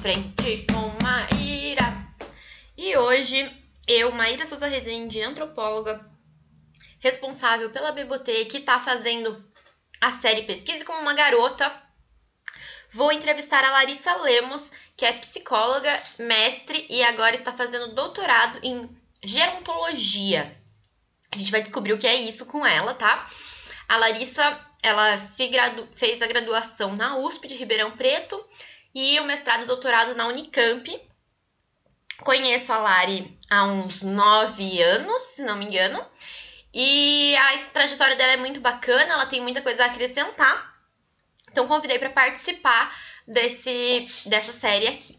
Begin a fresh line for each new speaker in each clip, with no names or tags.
frente com Maíra. E hoje, eu, Maíra Souza Rezende, antropóloga, responsável pela BBT, que está fazendo a série Pesquise como uma Garota, vou entrevistar a Larissa Lemos, que é psicóloga, mestre e agora está fazendo doutorado em gerontologia. A gente vai descobrir o que é isso com ela, tá? A Larissa, ela se gradu... fez a graduação na USP de Ribeirão Preto e o mestrado e doutorado na Unicamp. Conheço a Lari há uns nove anos, se não me engano. E a trajetória dela é muito bacana, ela tem muita coisa a acrescentar. Então convidei para participar desse, dessa série aqui.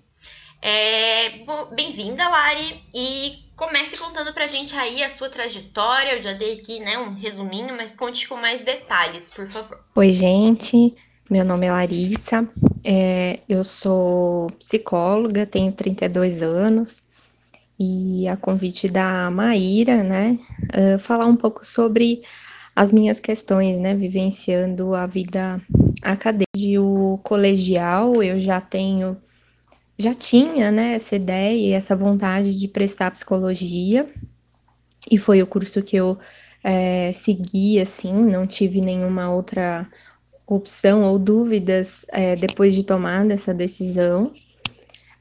É, Bem-vinda, Lari, e comece contando pra gente aí a sua trajetória. Eu já dei aqui né, um resuminho, mas conte com mais detalhes, por favor.
Oi, gente. Meu nome é Larissa, é, eu sou psicóloga, tenho 32 anos e a convite da Maíra, né, uh, falar um pouco sobre as minhas questões, né, vivenciando a vida acadêmica. O colegial eu já tenho, já tinha, né, essa ideia e essa vontade de prestar psicologia e foi o curso que eu é, segui, assim, não tive nenhuma outra opção ou dúvidas é, depois de tomar essa decisão.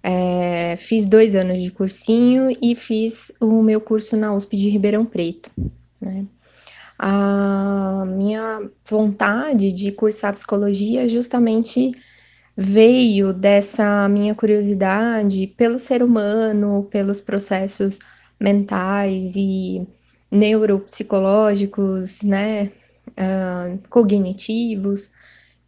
É, fiz dois anos de cursinho e fiz o meu curso na USP de Ribeirão Preto. Né? A minha vontade de cursar psicologia justamente veio dessa minha curiosidade pelo ser humano, pelos processos mentais e neuropsicológicos, né, uh, cognitivos,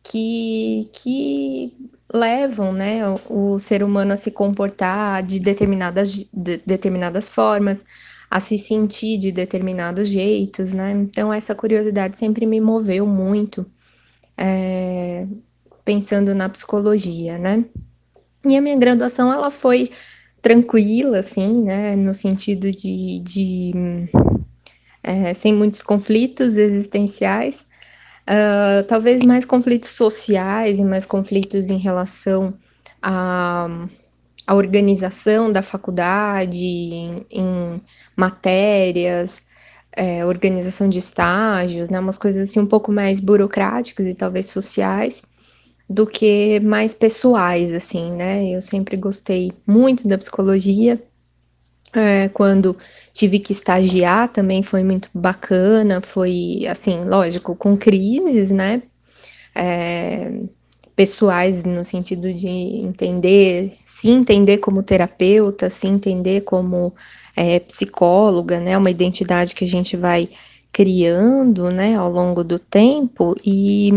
que, que levam né, o, ser humano a se comportar de determinadas, de determinadas formas, a se sentir de determinados jeitos, né? Então, essa curiosidade sempre me moveu muito, é, pensando na psicologia, né? E a minha graduação, ela foi tranquila, assim, né? No sentido de, de é, sem muitos conflitos existenciais, uh, talvez mais conflitos sociais e mais conflitos em relação à, à organização da faculdade, em, em matérias, é, organização de estágios, né, umas coisas assim um pouco mais burocráticas e talvez sociais do que mais pessoais, assim, né? Eu sempre gostei muito da psicologia é, quando tive que estagiar também foi muito bacana, foi assim, lógico, com crises, né? É, pessoais no sentido de entender, se entender como terapeuta, se entender como é, psicóloga, né? Uma identidade que a gente vai criando, né, ao longo do tempo e,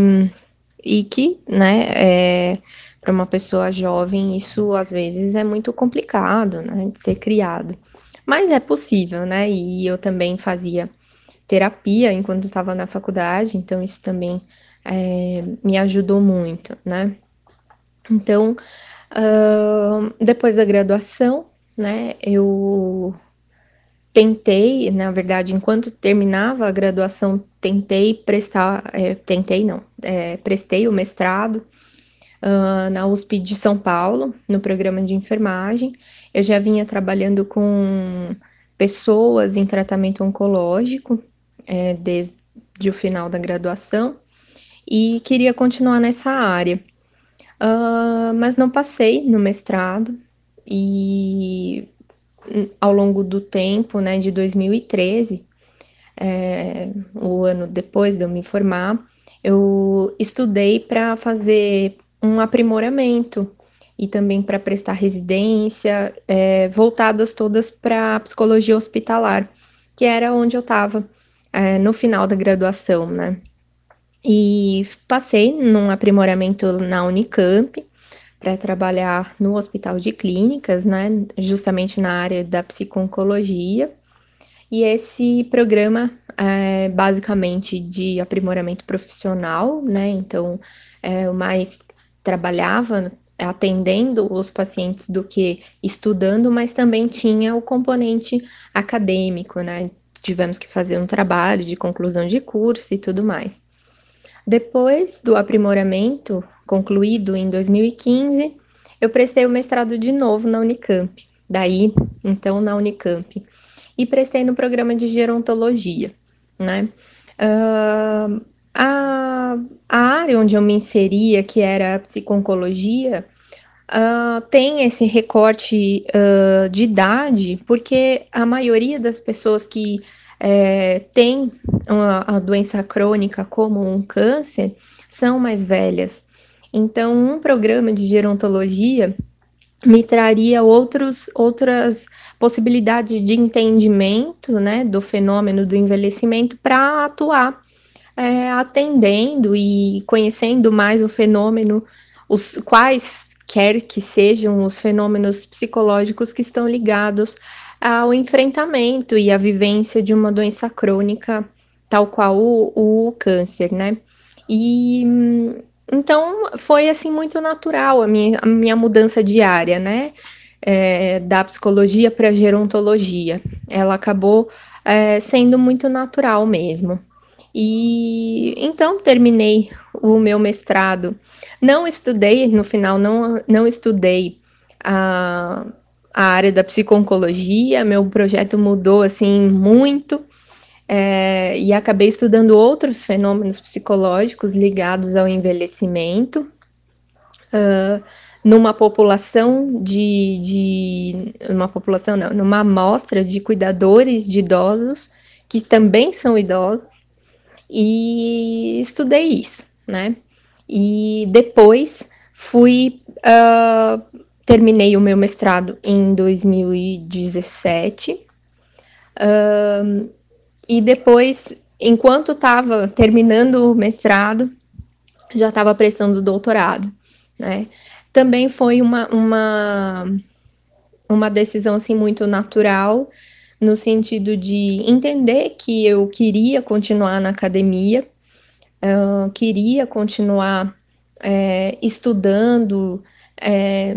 e que, né, é, para uma pessoa jovem, isso às vezes é muito complicado, né, de ser criado. Mas é possível, né? E eu também fazia terapia enquanto estava na faculdade, então isso também é, me ajudou muito, né? Então, uh, depois da graduação, né, eu tentei, na verdade, enquanto terminava a graduação, tentei prestar, é, tentei não, é, prestei o mestrado uh, na USP de São Paulo, no programa de enfermagem. Eu já vinha trabalhando com pessoas em tratamento oncológico é, desde o final da graduação e queria continuar nessa área. Uh, mas não passei no mestrado e ao longo do tempo, né, de 2013, é, o ano depois de eu me formar, eu estudei para fazer um aprimoramento e também para prestar residência, é, voltadas todas para psicologia hospitalar, que era onde eu estava é, no final da graduação, né? E passei num aprimoramento na Unicamp para trabalhar no Hospital de Clínicas, né? Justamente na área da psiconcologia. E esse programa é basicamente de aprimoramento profissional, né? Então, é o mais trabalhava atendendo os pacientes do que estudando, mas também tinha o componente acadêmico, né? Tivemos que fazer um trabalho de conclusão de curso e tudo mais. Depois do aprimoramento concluído em 2015, eu prestei o mestrado de novo na Unicamp. Daí, então, na Unicamp. E prestei no programa de gerontologia, né? Uh, a, a área onde eu me inseria, que era a psiconcologia, uh, tem esse recorte uh, de idade, porque a maioria das pessoas que é, tem a, a doença crônica como um câncer são mais velhas. Então, um programa de gerontologia me traria outros, outras possibilidades de entendimento né, do fenômeno do envelhecimento para atuar é, atendendo e conhecendo mais o fenômeno, os quais quer que sejam os fenômenos psicológicos que estão ligados ao enfrentamento e à vivência de uma doença crônica, tal qual o, o câncer, né? E então foi assim muito natural a minha, a minha mudança diária, né? É, da psicologia para gerontologia. Ela acabou é, sendo muito natural mesmo. E então terminei o meu mestrado. Não estudei, no final, não, não estudei a, a área da psiconcologia, meu projeto mudou assim muito. É, e acabei estudando outros fenômenos psicológicos ligados ao envelhecimento, uh, numa população de, de, uma população não, numa amostra de cuidadores de idosos que também são idosos e estudei isso, né? E depois fui, uh, terminei o meu mestrado em 2017, uh, e depois, enquanto estava terminando o mestrado, já estava prestando doutorado, né? Também foi uma, uma, uma decisão, assim, muito natural, no sentido de entender que eu queria continuar na academia, uh, queria continuar é, estudando é,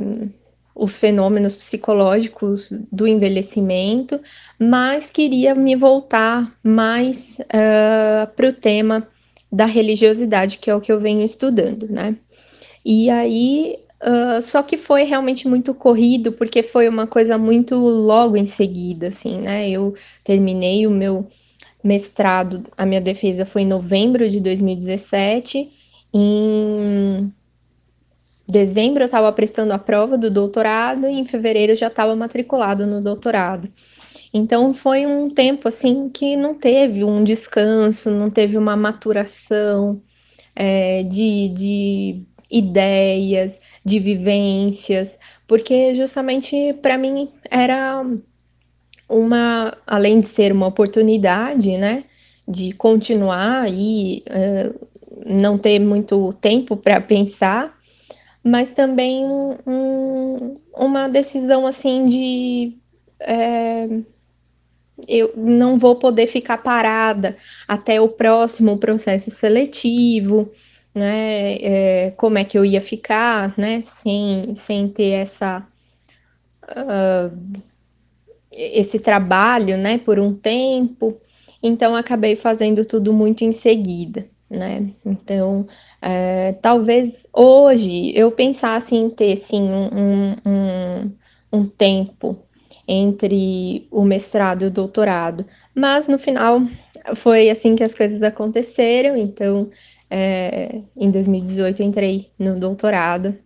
os fenômenos psicológicos do envelhecimento, mas queria me voltar mais uh, para o tema da religiosidade, que é o que eu venho estudando, né? E aí Uh, só que foi realmente muito corrido, porque foi uma coisa muito logo em seguida, assim, né? Eu terminei o meu mestrado, a minha defesa foi em novembro de 2017. Em dezembro eu estava prestando a prova do doutorado e em fevereiro eu já estava matriculado no doutorado. Então foi um tempo assim que não teve um descanso, não teve uma maturação é, de, de ideias, de vivências, porque justamente para mim era uma, além de ser uma oportunidade, né, de continuar e uh, não ter muito tempo para pensar, mas também um, uma decisão assim de é, eu não vou poder ficar parada até o próximo processo seletivo né? É, como é que eu ia ficar, né? Sem, sem ter essa uh, esse trabalho, né? Por um tempo. Então acabei fazendo tudo muito em seguida, né? Então é, talvez hoje eu pensasse em ter sim um, um, um tempo entre o mestrado e o doutorado, mas no final foi assim que as coisas aconteceram, então é, em 2018 entrei no doutorado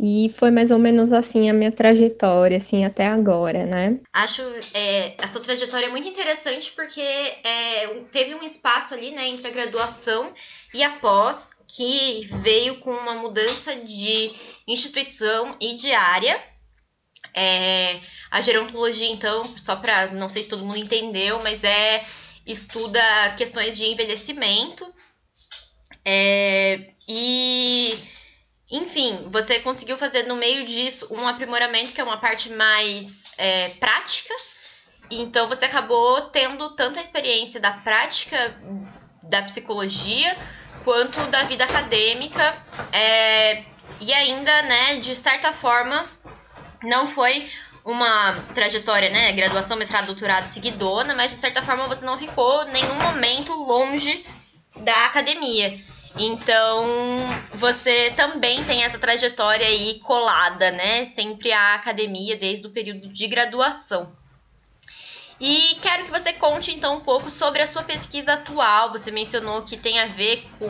e foi mais ou menos assim a minha trajetória, assim, até agora, né?
Acho é, a sua trajetória é muito interessante porque é, teve um espaço ali, né, entre a graduação e a pós, que veio com uma mudança de instituição e de área. É, a gerontologia, então, só para não sei se todo mundo entendeu, mas é estuda questões de envelhecimento é, e, enfim, você conseguiu fazer no meio disso um aprimoramento que é uma parte mais é, prática. Então você acabou tendo tanto a experiência da prática da psicologia quanto da vida acadêmica. É, e ainda, né, de certa forma, não foi uma trajetória, né, graduação, mestrado, doutorado seguidona, mas de certa forma você não ficou nenhum momento longe da academia. Então, você também tem essa trajetória aí colada, né? Sempre à academia desde o período de graduação. E quero que você conte então um pouco sobre a sua pesquisa atual. Você mencionou que tem a ver com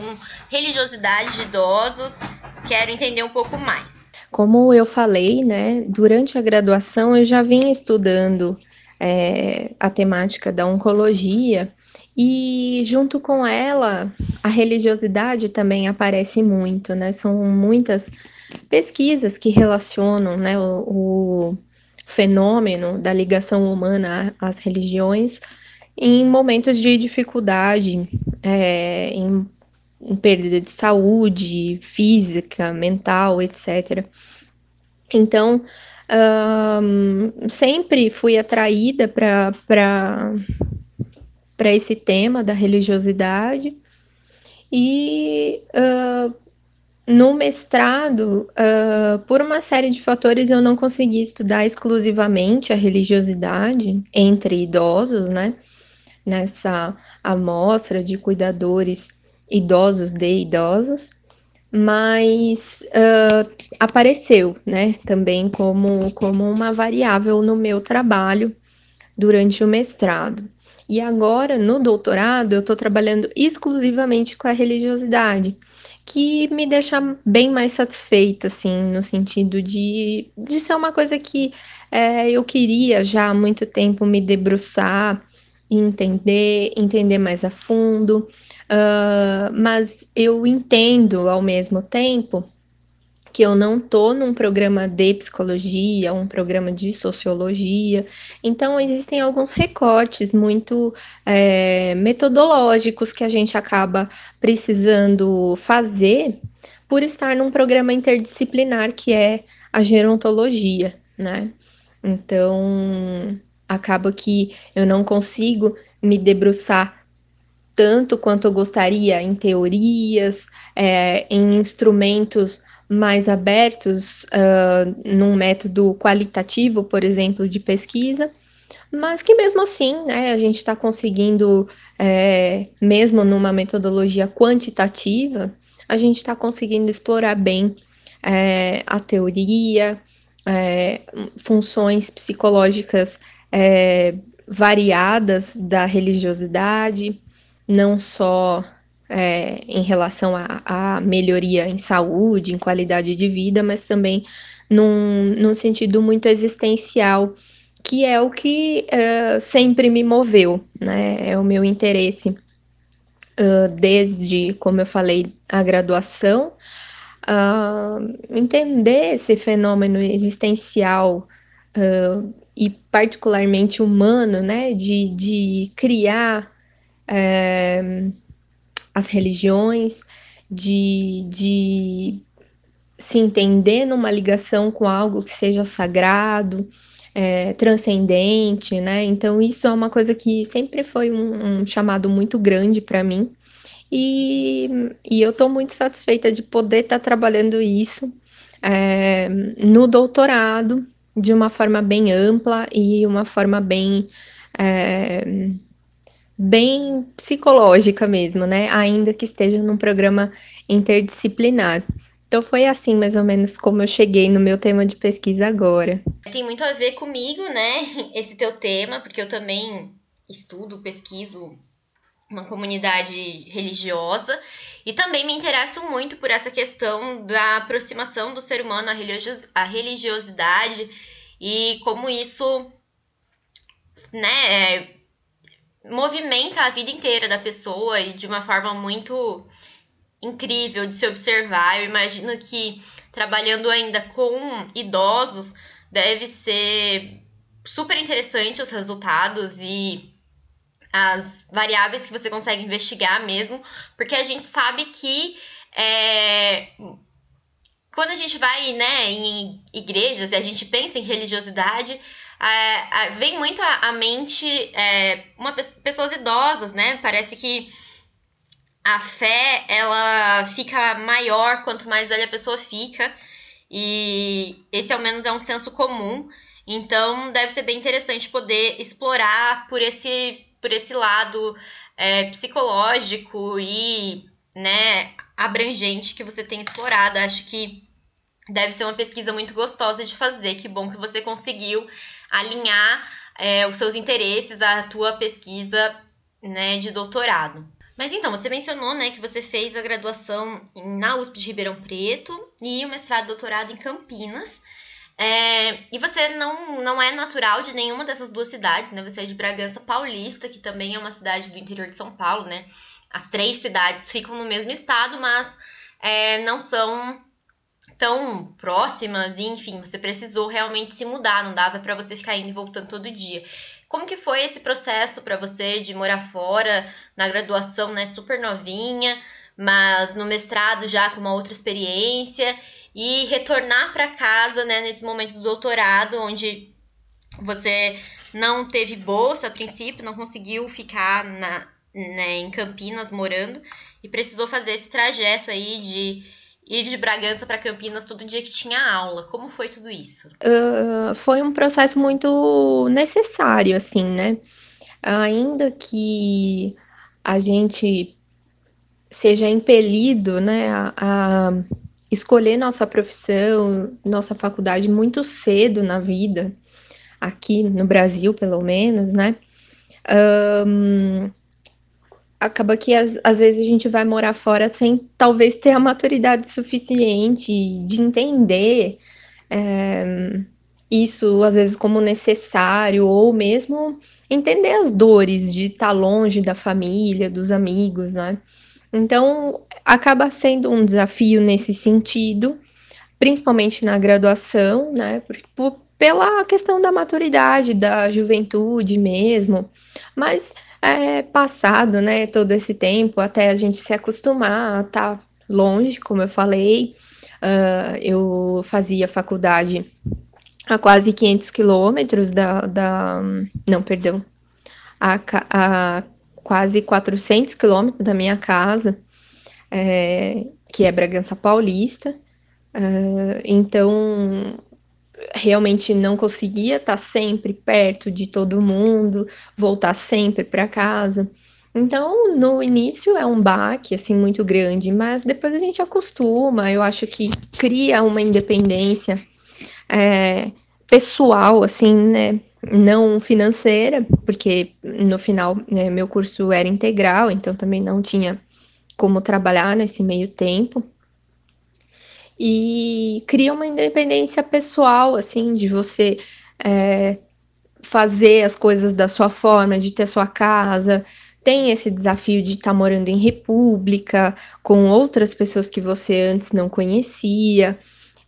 religiosidade de idosos. Quero entender um pouco mais.
Como eu falei, né, durante a graduação eu já vinha estudando é, a temática da oncologia e junto com ela a religiosidade também aparece muito, né? São muitas pesquisas que relacionam, né, o, o fenômeno da ligação humana às religiões em momentos de dificuldade, é, em, em, perda de saúde física, mental, etc. Então, um, sempre fui atraída para esse tema da religiosidade e uh, no mestrado, uh, por uma série de fatores, eu não consegui estudar exclusivamente a religiosidade entre idosos, né? Nessa amostra de cuidadores idosos de idosos, mas uh, apareceu, né? Também como, como uma variável no meu trabalho durante o mestrado. E agora, no doutorado, eu estou trabalhando exclusivamente com a religiosidade que me deixa bem mais satisfeita, assim, no sentido de, de ser uma coisa que é, eu queria já há muito tempo me debruçar, entender, entender mais a fundo, uh, mas eu entendo ao mesmo tempo que eu não tô num programa de psicologia, um programa de sociologia. Então, existem alguns recortes muito é, metodológicos que a gente acaba precisando fazer por estar num programa interdisciplinar que é a gerontologia, né? Então, acaba que eu não consigo me debruçar tanto quanto eu gostaria em teorias, é, em instrumentos mais abertos uh, num método qualitativo, por exemplo, de pesquisa, mas que mesmo assim, né, a gente está conseguindo, é, mesmo numa metodologia quantitativa, a gente está conseguindo explorar bem é, a teoria, é, funções psicológicas é, variadas da religiosidade, não só é, em relação à melhoria em saúde, em qualidade de vida, mas também num, num sentido muito existencial, que é o que uh, sempre me moveu, né? É o meu interesse uh, desde, como eu falei, a graduação, uh, entender esse fenômeno existencial e particularmente humano, né? De, de criar as religiões, de, de se entender numa ligação com algo que seja sagrado, é, transcendente, né? Então, isso é uma coisa que sempre foi um, um chamado muito grande para mim. E, e eu estou muito satisfeita de poder estar tá trabalhando isso é, no doutorado de uma forma bem ampla e uma forma bem é, bem psicológica mesmo, né? Ainda que esteja num programa interdisciplinar. Então foi assim, mais ou menos, como eu cheguei no meu tema de pesquisa agora.
Tem muito a ver comigo, né? Esse teu tema, porque eu também estudo, pesquiso uma comunidade religiosa e também me interesso muito por essa questão da aproximação do ser humano à religiosidade e como isso, né, é, movimenta a vida inteira da pessoa e de uma forma muito incrível de se observar. Eu imagino que trabalhando ainda com idosos deve ser super interessante os resultados e as variáveis que você consegue investigar mesmo, porque a gente sabe que é, quando a gente vai né, em igrejas e a gente pensa em religiosidade, é, vem muito à, mente é, uma, pessoas idosas, né? Parece que a fé ela fica maior quanto mais velha a pessoa fica e esse ao menos é um senso comum. Então deve ser bem interessante poder explorar por esse por esse lado é, psicológico e né abrangente que você tem explorado. Acho que deve ser uma pesquisa muito gostosa de fazer. Que bom que você conseguiu alinhar é, os seus interesses à tua pesquisa né, de doutorado. Mas então, você mencionou né, que você fez a graduação na USP de Ribeirão Preto e o mestrado e doutorado em Campinas. É, e você não, não é natural de nenhuma dessas duas cidades, né? Você é de Bragança Paulista, que também é uma cidade do interior de São Paulo, né? As três cidades ficam no mesmo estado, mas é, não são tão próximas, e enfim, você precisou realmente se mudar, não dava para você ficar indo e voltando todo dia. Como que foi esse processo para você de morar fora, na graduação, né, super novinha, mas no mestrado já com uma outra experiência e retornar para casa, né, nesse momento do doutorado, onde você não teve bolsa a princípio, não conseguiu ficar na, né, em Campinas morando e precisou fazer esse trajeto aí de ir de Bragança para Campinas todo dia que tinha aula. Como foi tudo isso?
Uh, foi um processo muito necessário, assim, né? Ainda que a gente seja impelido, né, a, a escolher nossa profissão, nossa faculdade muito cedo na vida, aqui no Brasil, pelo menos, né? Um, acaba que às, às vezes a gente vai morar fora sem talvez ter a maturidade suficiente de entender é, isso, às vezes, como necessário, ou mesmo entender as dores de estar longe da família, dos amigos, né? Então, acaba sendo um desafio nesse sentido, principalmente na graduação, né? Por, por, pela questão da maturidade, da juventude mesmo, mas é, passado, né, todo esse tempo, até a gente se acostumar a estar tá longe, como eu falei. Uh, eu fazia faculdade a quase 500 quilômetros da, da. Não, perdão. A, a quase 400 quilômetros da minha casa, é, que é Bragança Paulista. Uh, então, realmente não conseguia estar sempre perto de todo mundo, voltar sempre para casa. Então, no início é um baque assim muito grande, mas depois a gente acostuma. Eu acho que cria uma independência é, pessoal, assim, né? Não financeira, porque no final né, meu curso era integral, então também não tinha como trabalhar nesse meio tempo e cria uma independência pessoal, assim, de você é, fazer as coisas da sua forma, de ter sua casa. Tem esse desafio de estar tá morando em república, com outras pessoas que você antes não conhecia.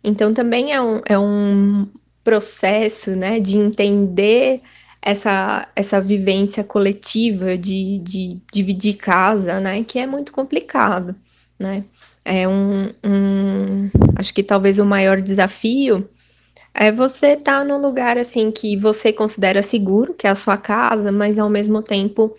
Então, também é um, é um processo, né, de entender essa, essa vivência coletiva, de, de dividir casa, né, que é muito complicado, né. É um, um, acho que talvez o maior desafio é você estar tá num lugar assim que você considera seguro, que é a sua casa, mas ao mesmo tempo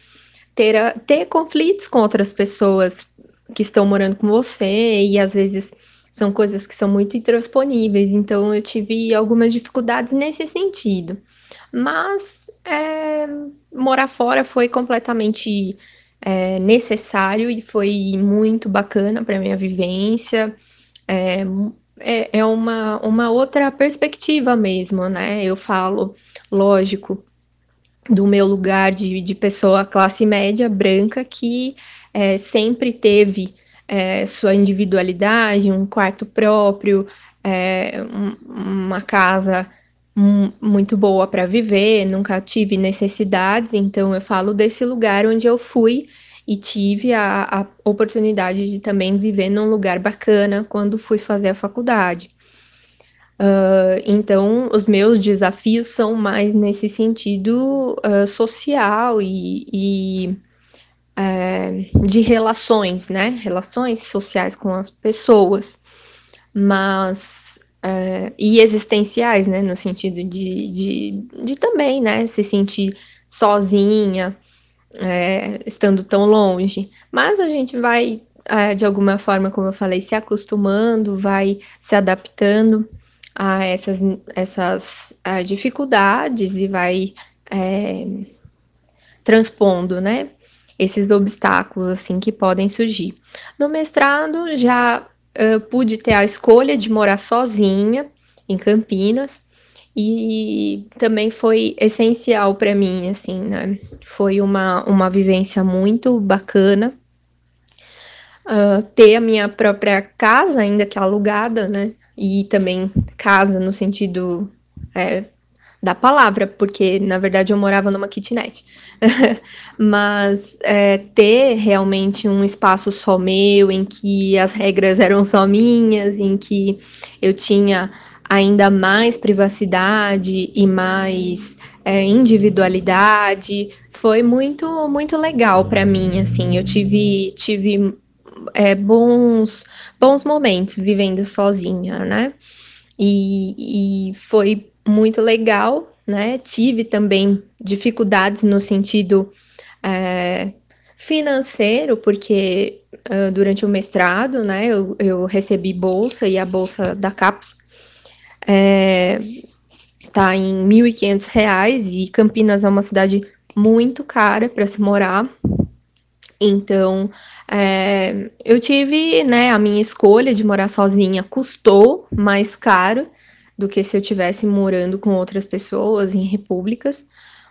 ter, ter conflitos com outras pessoas que estão morando com você e às vezes são coisas que são muito intransponíveis. Então eu tive algumas dificuldades nesse sentido. Mas é, morar fora foi completamente é, necessário e foi muito bacana para minha vivência. É, é, é uma, uma outra perspectiva mesmo, né? Eu falo, lógico, do meu lugar de, de pessoa classe média branca que é, sempre teve é, sua individualidade, um quarto próprio, é, um, uma casa muito boa para viver, nunca tive necessidades, então eu falo desse lugar onde eu fui e tive a, a oportunidade de também viver num lugar bacana quando fui fazer a faculdade. Uh, então, os meus desafios são mais nesse sentido uh, social e, e uh, de relações, né? Relações sociais com as pessoas. Mas uh, e existenciais, né, no sentido de, de, de também, né, se sentir sozinha, é, estando tão longe. Mas a gente vai, é, de alguma forma, como eu falei, se acostumando, vai se adaptando a essas, essas a dificuldades e vai é, transpondo, né? esses obstáculos assim que podem surgir. No mestrado já uh, pude ter a escolha de morar sozinha em Campinas e também foi essencial para mim, assim, né? Foi uma, uma vivência muito bacana. Uh, ter a minha própria casa, ainda que alugada, né? E também casa no sentido é, da palavra, porque na verdade eu morava numa kitnet. Mas é, ter realmente um espaço só meu, em que as regras eram só minhas, em que eu tinha ainda mais privacidade e mais é, individualidade. Foi muito, muito legal para mim, assim. Eu tive, tive é, bons, bons momentos vivendo sozinha, né? E, e foi muito legal, né? Tive também dificuldades no sentido é, financeiro, porque uh, durante o mestrado, né, eu, eu recebi bolsa e a bolsa da CAPES é, tá em R$ 1.500 e Campinas é uma cidade muito cara para se morar. Então, é, eu tive, né, a minha escolha de morar sozinha custou mais caro do que se eu tivesse morando com outras pessoas em repúblicas,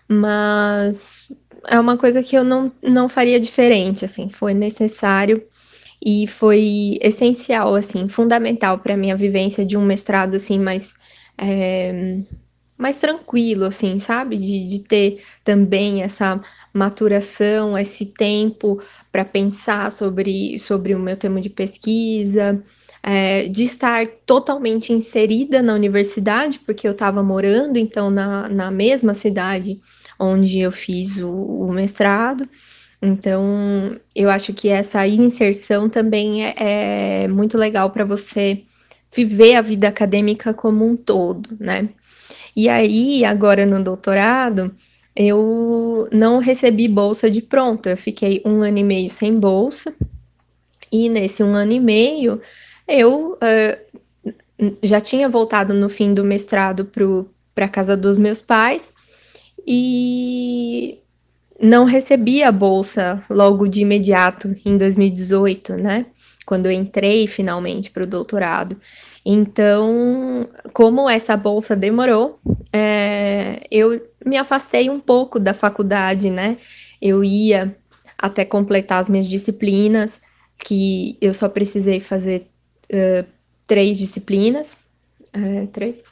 mas é uma coisa que eu não, não faria diferente, assim, foi necessário e foi essencial, assim, fundamental para minha vivência de um mestrado, assim, mais, é, mais tranquilo, assim, sabe? De, de ter também essa maturação, esse tempo para pensar sobre, sobre o meu tema de pesquisa, é, de estar totalmente inserida na universidade, porque eu estava morando, então, na, na mesma cidade onde eu fiz o, o mestrado. Então, eu acho que essa inserção também é, é muito legal para você viver a vida acadêmica como um todo, né? E aí, agora no doutorado, eu não recebi bolsa de pronto, eu fiquei um ano e meio sem bolsa, e nesse um ano e meio, eu uh, já tinha voltado no fim do mestrado para a casa dos meus pais, e não recebi a bolsa logo de imediato em 2018, né? Quando eu entrei finalmente para o doutorado. Então, como essa bolsa demorou, é, eu me afastei um pouco da faculdade, né? Eu ia até completar as minhas disciplinas, que eu só precisei fazer uh, três disciplinas. Uh, três?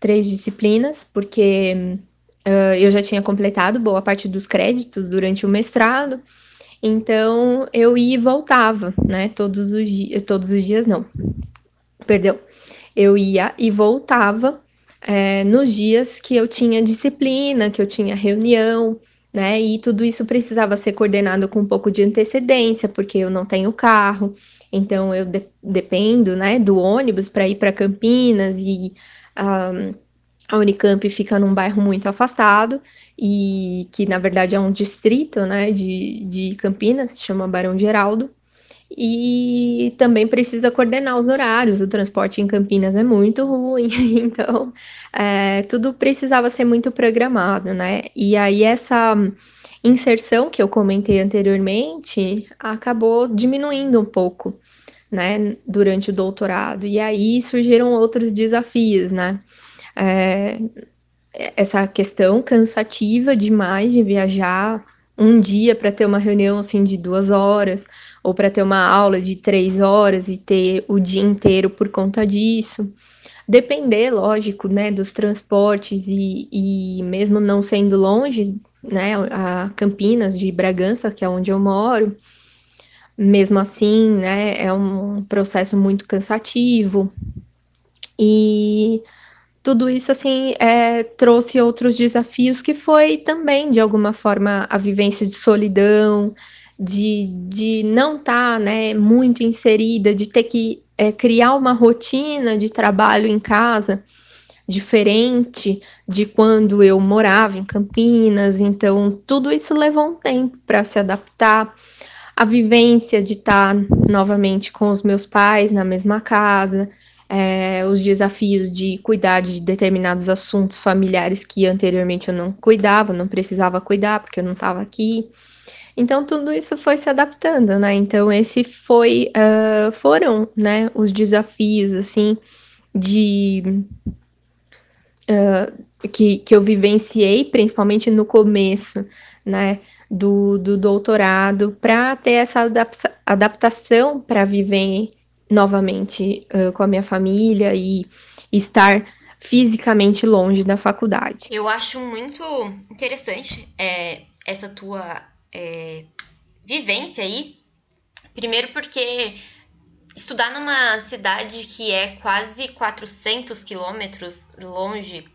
Três disciplinas, porque Uh, eu já tinha completado boa parte dos créditos durante o mestrado, então eu ia e voltava, né? Todos os dias, todos os dias não, perdeu. Eu ia e voltava é, nos dias que eu tinha disciplina, que eu tinha reunião, né? E tudo isso precisava ser coordenado com um pouco de antecedência, porque eu não tenho carro, então eu de dependo, né, do ônibus para ir para Campinas e um, a Unicamp fica num bairro muito afastado e que na verdade é um distrito, né, de, de Campinas, se chama Barão Geraldo. E também precisa coordenar os horários. O transporte em Campinas é muito ruim, então é, tudo precisava ser muito programado, né? E aí essa inserção que eu comentei anteriormente acabou diminuindo um pouco, né, durante o doutorado. E aí surgiram outros desafios, né? é, essa questão cansativa demais de viajar um dia para ter uma reunião assim de duas horas, ou para ter uma aula de três horas e ter o dia inteiro por conta disso. Depender, lógico, né, dos transportes e, e mesmo não sendo longe, né, a Campinas de Bragança, que é onde eu moro, mesmo assim, né, é um processo muito cansativo. E tudo isso assim é, trouxe outros desafios que foi também de alguma forma a vivência de solidão, de, de não estar tá, né, muito inserida, de ter que é, criar uma rotina de trabalho em casa diferente de quando eu morava em Campinas. Então tudo isso levou um tempo para se adaptar. A vivência de estar tá novamente com os meus pais na mesma casa, é, os desafios de cuidar de determinados assuntos familiares que anteriormente eu não cuidava, não precisava cuidar porque eu não estava aqui. Então tudo isso foi se adaptando, né? Então esse foi, uh, foram, né, os desafios assim de uh, que, que eu vivenciei, principalmente no começo, né, do, do doutorado, para ter essa adapta adaptação para viver novamente uh, com a minha família e estar fisicamente longe da faculdade.
Eu acho muito interessante é, essa tua é, vivência aí. Primeiro porque estudar numa cidade que é quase 400 quilômetros longe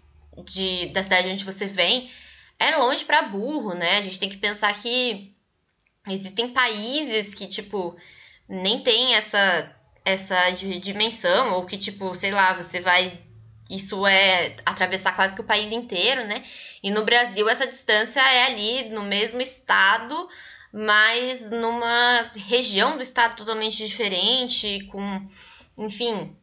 de, da cidade onde você vem é longe para burro, né? A gente tem que pensar que existem países que, tipo, nem tem essa, essa dimensão, ou que, tipo, sei lá, você vai. Isso é atravessar quase que o país inteiro, né? E no Brasil essa distância é ali no mesmo estado, mas numa região do estado totalmente diferente, com, enfim,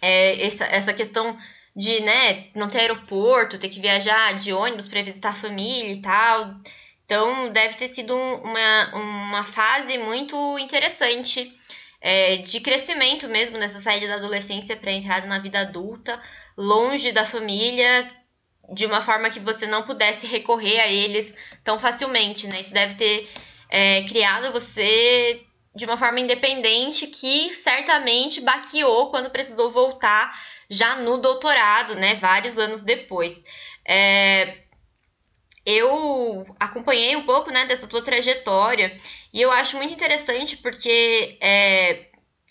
é, essa, essa questão de, né, não ter aeroporto, ter que viajar de ônibus para visitar a família e tal. Então, deve ter sido uma, uma fase muito interessante é, de crescimento mesmo nessa saída da adolescência para entrada na vida adulta, longe da família, de uma forma que você não pudesse recorrer a eles tão facilmente, né? Isso deve ter é, criado você de uma forma independente que certamente baqueou quando precisou voltar já no doutorado, né? Vários anos depois. É, eu acompanhei um pouco né, dessa tua trajetória e eu acho muito interessante porque é,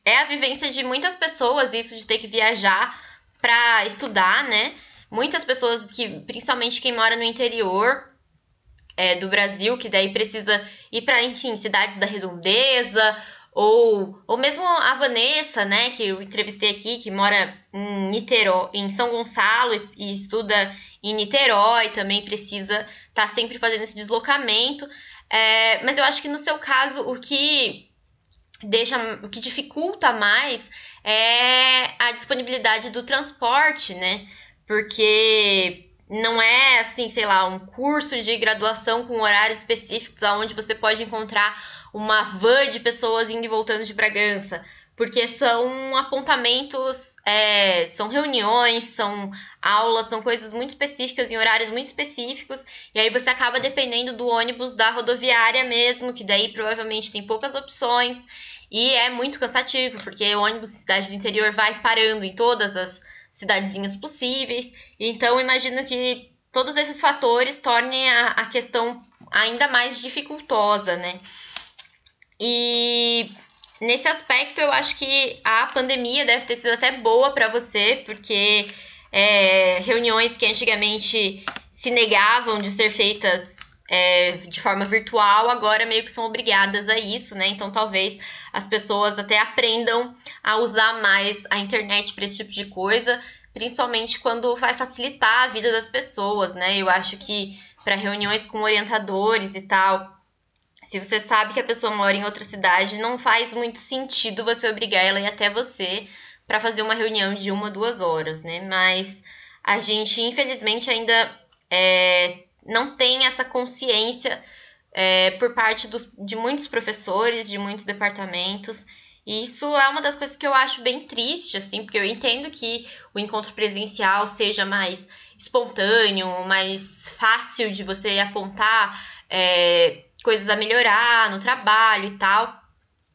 é a vivência de muitas pessoas isso de ter que viajar para estudar, né? Muitas pessoas que, principalmente quem mora no interior é, do Brasil, que daí precisa ir para, enfim, cidades da redondeza ou, ou mesmo a Vanessa, né, que eu entrevistei aqui, que mora em Niterói, em São Gonçalo e, e estuda em Niterói, também precisa estar tá sempre fazendo esse deslocamento. É, mas eu acho que no seu caso, o que deixa, o que dificulta mais é a disponibilidade do transporte, né? Porque não é assim, sei lá, um curso de graduação com horários específicos aonde você pode encontrar uma van de pessoas indo e voltando de Bragança, porque são apontamentos, é, são reuniões, são aulas, são coisas muito específicas em horários muito específicos, e aí você acaba dependendo do ônibus da rodoviária mesmo, que daí provavelmente tem poucas opções, e é muito cansativo, porque o ônibus cidade do interior vai parando em todas as cidadezinhas possíveis, então imagino que todos esses fatores tornem a, a questão ainda mais dificultosa, né? E nesse aspecto eu acho que a pandemia deve ter sido até boa para você, porque é, reuniões que antigamente se negavam de ser feitas é, de forma virtual, agora meio que são obrigadas a isso, né? Então talvez as pessoas até aprendam a usar mais a internet para esse tipo de coisa, principalmente quando vai facilitar a vida das pessoas, né? Eu acho que para reuniões com orientadores e tal, se você sabe que a pessoa mora em outra cidade, não faz muito sentido você obrigar ela a ir até você para fazer uma reunião de uma, duas horas, né? Mas a gente, infelizmente, ainda é, não tem essa consciência é, por parte dos, de muitos professores, de muitos departamentos. E isso é uma das coisas que eu acho bem triste, assim, porque eu entendo que o encontro presencial seja mais espontâneo, mais fácil de você apontar. É, coisas a melhorar no trabalho e tal.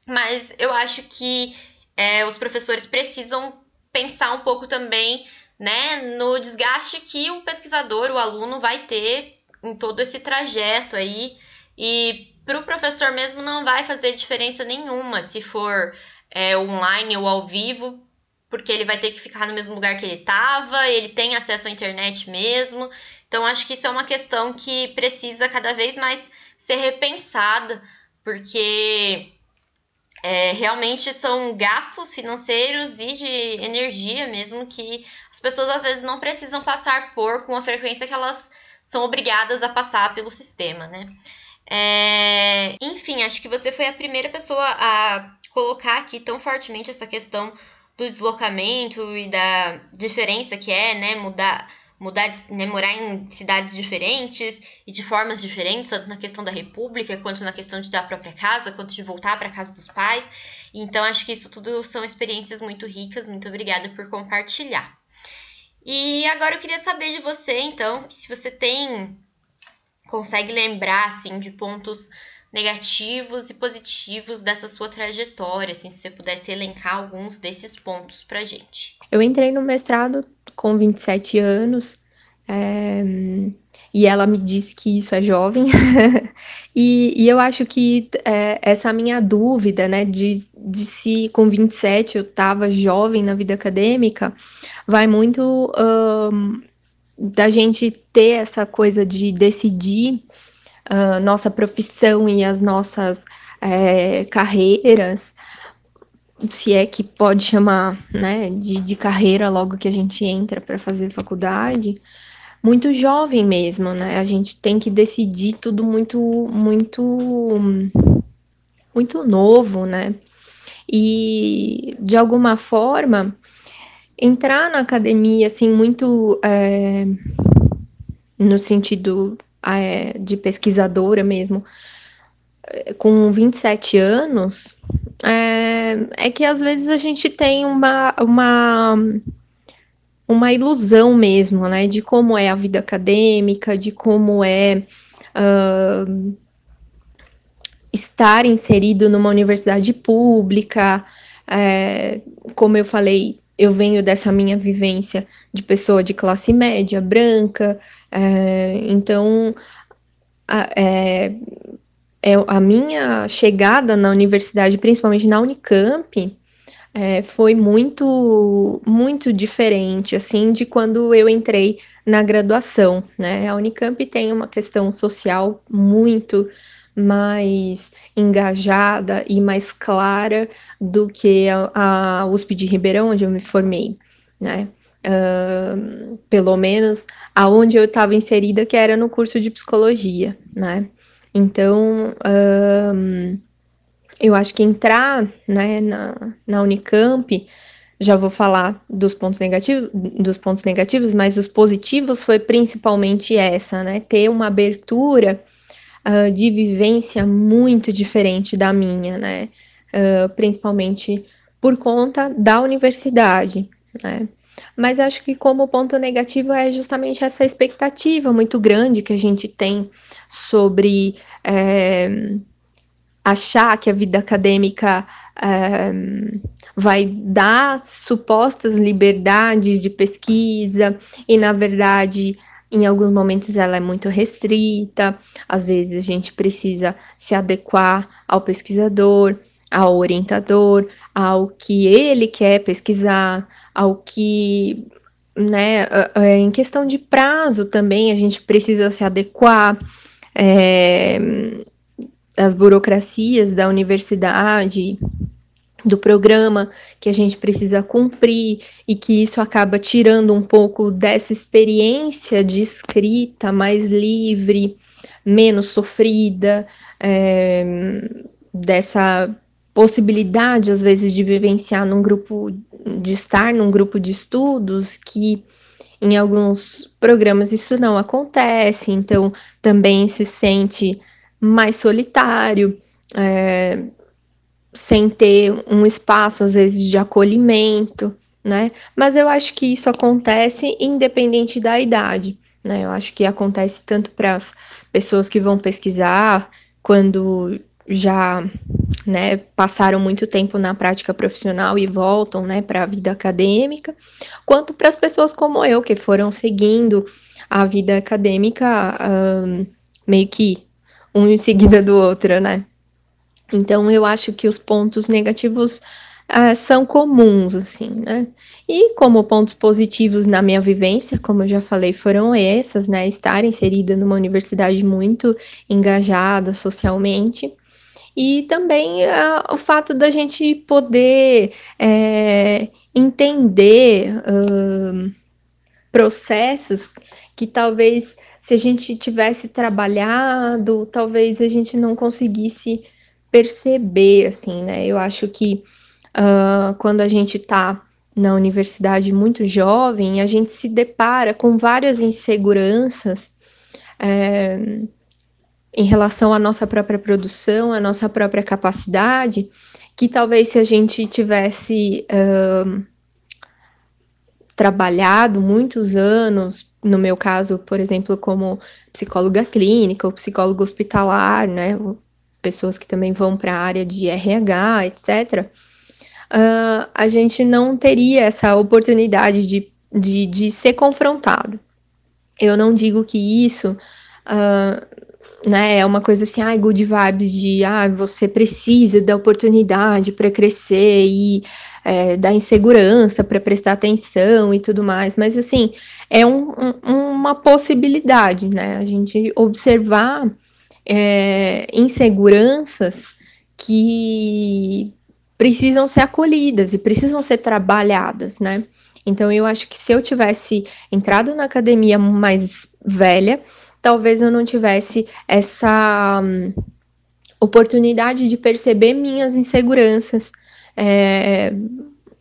Mas eu acho que é, os professores precisam pensar um pouco também né, no desgaste que o pesquisador, o aluno, vai ter em todo esse trajeto aí. E para o professor mesmo não vai fazer diferença nenhuma se for é, online ou ao vivo, porque ele vai ter que ficar no mesmo lugar que ele estava, ele tem acesso à internet mesmo. Então, acho que isso é uma questão que precisa cada vez mais ser repensada, porque é, realmente são gastos financeiros e de energia mesmo que as pessoas às vezes não precisam passar por com a frequência que elas são obrigadas a passar pelo sistema, né? É, enfim, acho que você foi a primeira pessoa a colocar aqui tão fortemente essa questão do deslocamento e da diferença que é, né, mudar mudar, né, morar em cidades diferentes e de formas diferentes, tanto na questão da república, quanto na questão de da própria casa, quanto de voltar para casa dos pais. Então, acho que isso tudo são experiências muito ricas. Muito obrigada por compartilhar. E agora eu queria saber de você, então, se você tem consegue lembrar assim de pontos negativos e positivos dessa sua trajetória, assim, se você pudesse elencar alguns desses pontos pra gente.
Eu entrei no mestrado com 27 anos, é, e ela me disse que isso é jovem, e, e, eu acho que é, essa minha dúvida, né, de, de se com 27 eu estava jovem na vida acadêmica, vai muito um, da gente ter essa coisa de decidir nossa profissão e as nossas é, carreiras, se é que pode chamar né, de, de carreira logo que a gente entra para fazer faculdade, muito jovem mesmo, né? A gente tem que decidir tudo muito, muito, muito novo, né? E de alguma forma entrar na academia assim muito é, no sentido de pesquisadora mesmo, é, com 27 anos, é, é que às vezes a gente tem uma, uma, uma ilusão mesmo, né, de como é a vida acadêmica, de como é uh, estar inserido numa universidade pública, é, como eu falei, eu venho dessa minha vivência de pessoa de classe média, branca, é, então a, é, é, a minha chegada na universidade, principalmente na Unicamp, é, foi muito, muito diferente, assim, de quando eu entrei na graduação, né? A Unicamp tem uma questão social muito mais engajada e mais clara do que a, a USP de Ribeirão, onde eu me formei, né? Uh, pelo menos aonde eu estava inserida, que era no curso de psicologia, né? Então, uh, eu acho que entrar né, na, na Unicamp, já vou falar dos pontos negativos, dos pontos negativos, mas os positivos foi principalmente essa, né? Ter uma abertura uh, de vivência muito diferente da minha, né? Uh, principalmente por conta da universidade, né? Mas acho que como ponto negativo é justamente essa expectativa muito grande que a gente tem sobre é, achar que a vida acadêmica é, vai dar supostas liberdades de pesquisa e, na verdade, em alguns momentos ela é muito restrita, às vezes a gente precisa se adequar ao pesquisador, ao orientador, ao que ele quer pesquisar, ao que, né, em questão de prazo também a gente precisa se adequar. É, as burocracias da universidade, do programa que a gente precisa cumprir e que isso acaba tirando um pouco dessa experiência de escrita mais livre, menos sofrida, é, dessa possibilidade às vezes de vivenciar num grupo, de estar num grupo de estudos que em alguns programas isso não acontece, então também se sente mais solitário. É, sem ter um espaço, às vezes, de acolhimento, né? Mas eu acho que isso acontece independente da idade, né? Eu acho que acontece tanto para as pessoas que vão pesquisar, quando já né, passaram muito tempo na prática profissional e voltam né, para a vida acadêmica, quanto para as pessoas como eu, que foram seguindo a vida acadêmica um, meio que um em seguida do outro, né? Então, eu acho que os pontos negativos uh, são comuns, assim, né? E como pontos positivos na minha vivência, como eu já falei, foram essas, né? Estar inserida numa universidade muito engajada socialmente. E também uh, o fato da gente poder é, entender uh, processos que talvez, se a gente tivesse trabalhado, talvez a gente não conseguisse perceber, assim, né? Eu acho que uh, quando a gente está na universidade muito jovem, a gente se depara com várias inseguranças é, em relação à nossa própria produção, à nossa própria capacidade, que talvez se a gente tivesse uh, trabalhado muitos anos, no meu caso, por exemplo, como psicóloga clínica ou psicólogo hospitalar, né, pessoas que também vão para a área de RH, etc., uh, a gente não teria essa oportunidade de, de, de ser confrontado. Eu não digo que isso uh, né, é uma coisa assim, ah, good vibes de ah, você precisa da oportunidade para crescer e é, da insegurança para prestar atenção e tudo mais, mas assim, é um, um, uma possibilidade, né? A gente observar é, inseguranças que precisam ser acolhidas e precisam ser trabalhadas, né? Então eu acho que se eu tivesse entrado na academia mais velha, talvez eu não tivesse essa um, oportunidade de perceber minhas inseguranças é,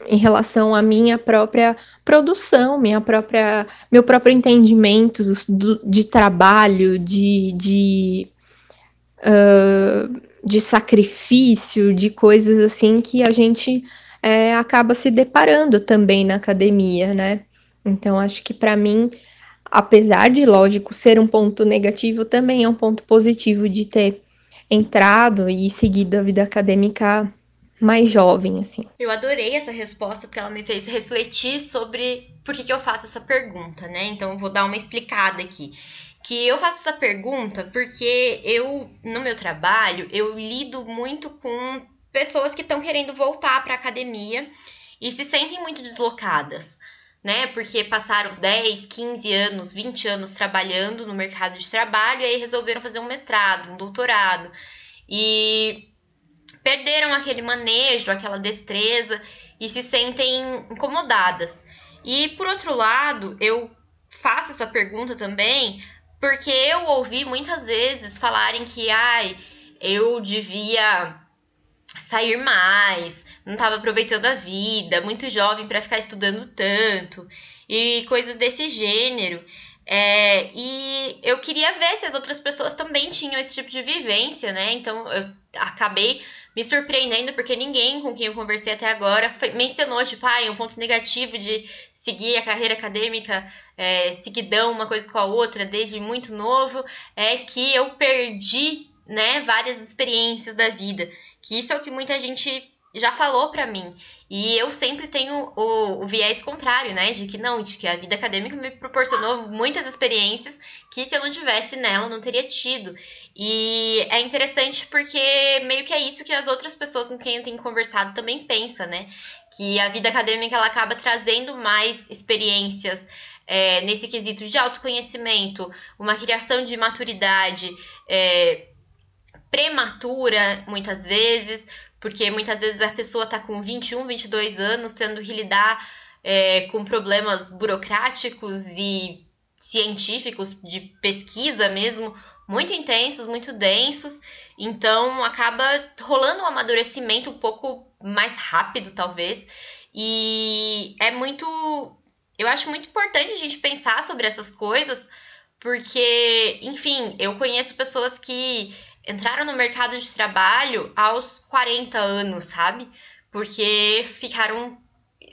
em relação à minha própria produção, minha própria, meu próprio entendimento do, de trabalho, de, de uh, de sacrifício, de coisas assim que a gente é, acaba se deparando também na academia, né? Então, acho que para mim, apesar de, lógico, ser um ponto negativo, também é um ponto positivo de ter entrado e seguido a vida acadêmica mais jovem, assim.
Eu adorei essa resposta porque ela me fez refletir sobre por que, que eu faço essa pergunta, né? Então, eu vou dar uma explicada aqui que eu faço essa pergunta porque eu, no meu trabalho, eu lido muito com pessoas que estão querendo voltar para a academia e se sentem muito deslocadas, né? Porque passaram 10, 15 anos, 20 anos trabalhando no mercado de trabalho e aí resolveram fazer um mestrado, um doutorado e perderam aquele manejo, aquela destreza e se sentem incomodadas. E por outro lado, eu faço essa pergunta também porque eu ouvi muitas vezes falarem que, ai, eu devia sair mais, não estava aproveitando a vida, muito jovem para ficar estudando tanto e coisas desse gênero. É, e eu queria ver se as outras pessoas também tinham esse tipo de vivência, né? Então eu acabei me surpreendendo porque ninguém com quem eu conversei até agora foi, mencionou, tipo, ah, um ponto negativo de seguir a carreira acadêmica é, seguidão uma coisa com a outra desde muito novo, é que eu perdi, né, várias experiências da vida. Que isso é o que muita gente já falou para mim. E eu sempre tenho o, o, viés contrário, né? De que não, de que a vida acadêmica me proporcionou muitas experiências que se eu não tivesse nela, não teria tido. E é interessante porque meio que é isso que as outras pessoas com quem eu tenho conversado também pensam, né? Que a vida acadêmica ela acaba trazendo mais experiências é, nesse quesito de autoconhecimento, uma criação de maturidade é, prematura, muitas vezes, porque muitas vezes a pessoa está com 21, 22 anos, tendo que lidar é, com problemas burocráticos e científicos de pesquisa mesmo, muito intensos, muito densos, então acaba rolando um amadurecimento um pouco mais rápido, talvez, e é muito eu acho muito importante a gente pensar sobre essas coisas, porque, enfim, eu conheço pessoas que entraram no mercado de trabalho aos 40 anos, sabe? Porque ficaram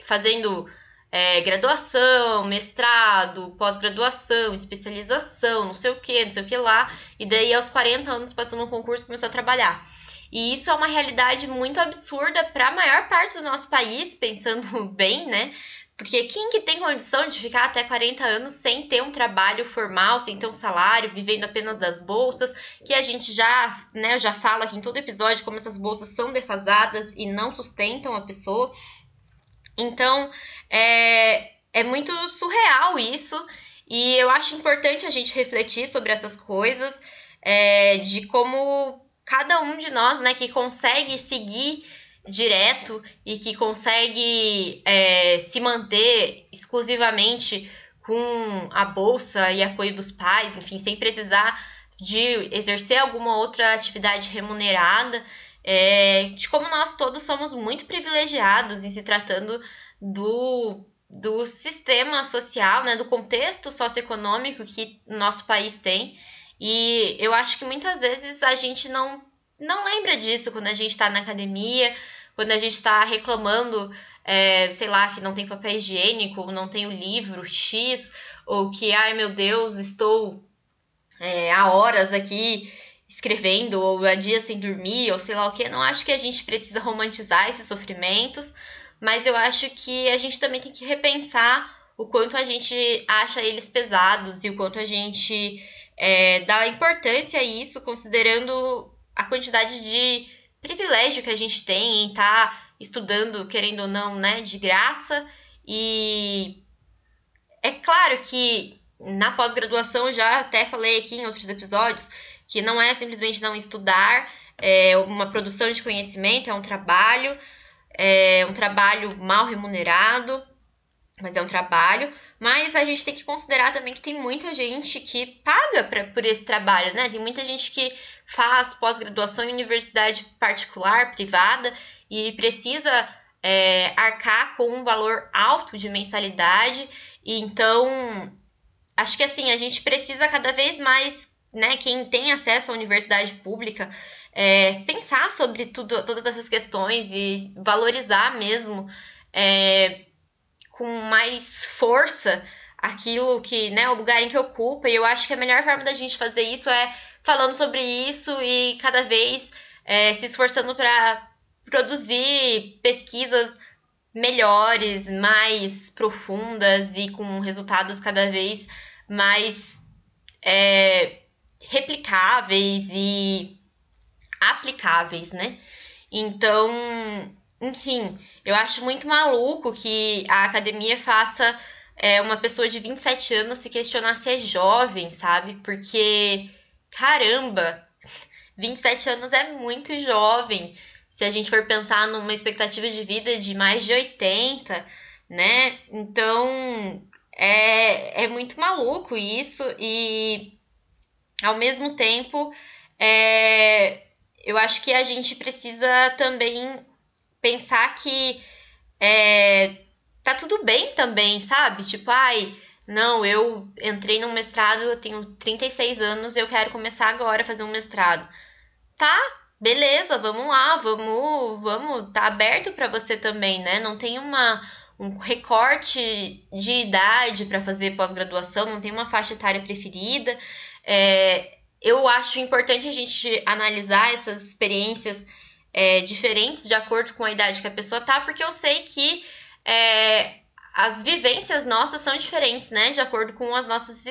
fazendo é, graduação, mestrado, pós-graduação, especialização, não sei o que, não sei o que lá, e daí aos 40 anos passou no concurso começou a trabalhar. E isso é uma realidade muito absurda para a maior parte do nosso país, pensando bem, né? Porque quem que tem condição de ficar até 40 anos sem ter um trabalho formal, sem ter um salário, vivendo apenas das bolsas, que a gente já, né, já fala aqui em todo episódio como essas bolsas são defasadas e não sustentam a pessoa. Então, é, é muito surreal isso, e eu acho importante a gente refletir sobre essas coisas, é, de como cada um de nós, né, que consegue seguir direto e que consegue é, se manter exclusivamente com a bolsa e apoio dos pais, enfim, sem precisar de exercer alguma outra atividade remunerada, é, de como nós todos somos muito privilegiados em se tratando do, do sistema social, né, do contexto socioeconômico que nosso país tem. E eu acho que muitas vezes a gente não, não lembra disso quando a gente está na academia, quando a gente está reclamando, é, sei lá, que não tem papel higiênico, não tem o livro X, ou que, ai meu Deus, estou é, há horas aqui escrevendo, ou há dias sem dormir, ou sei lá o que. Não acho que a gente precisa romantizar esses sofrimentos, mas eu acho que a gente também tem que repensar o quanto a gente acha eles pesados e o quanto a gente é, dá importância a isso, considerando a quantidade de privilégio que a gente tem em estar tá estudando, querendo ou não, né, de graça. E é claro que na pós-graduação, eu já até falei aqui em outros episódios, que não é simplesmente não estudar, é uma produção de conhecimento, é um trabalho, é um trabalho mal remunerado, mas é um trabalho. Mas a gente tem que considerar também que tem muita gente que paga pra, por esse trabalho, né? Tem muita gente que faz pós-graduação em universidade particular, privada, e precisa é, arcar com um valor alto de mensalidade. E então, acho que assim, a gente precisa cada vez mais, né, quem tem acesso à universidade pública, é, pensar sobre tudo, todas essas questões e valorizar mesmo é, com mais força aquilo que, né, o lugar em que ocupa. E eu acho que a melhor forma da gente fazer isso é falando sobre isso e cada vez é, se esforçando para produzir pesquisas melhores, mais profundas e com resultados cada vez mais é, replicáveis e aplicáveis, né? Então, enfim, eu acho muito maluco que a academia faça é, uma pessoa de 27 anos se questionar se é jovem, sabe? Porque Caramba! 27 anos é muito jovem. Se a gente for pensar numa expectativa de vida de mais de 80, né? Então é, é muito maluco isso e ao mesmo tempo é, eu acho que a gente precisa também pensar que é, tá tudo bem também, sabe? Tipo, ai, não, eu entrei num mestrado, eu tenho 36 anos, eu quero começar agora a fazer um mestrado. Tá, beleza, vamos lá, vamos, vamos, tá aberto para você também, né? Não tem uma um recorte de idade para fazer pós-graduação, não tem uma faixa etária preferida. É, eu acho importante a gente analisar essas experiências é, diferentes de acordo com a idade que a pessoa tá, porque eu sei que é, as vivências nossas são diferentes, né? De acordo com as nossas.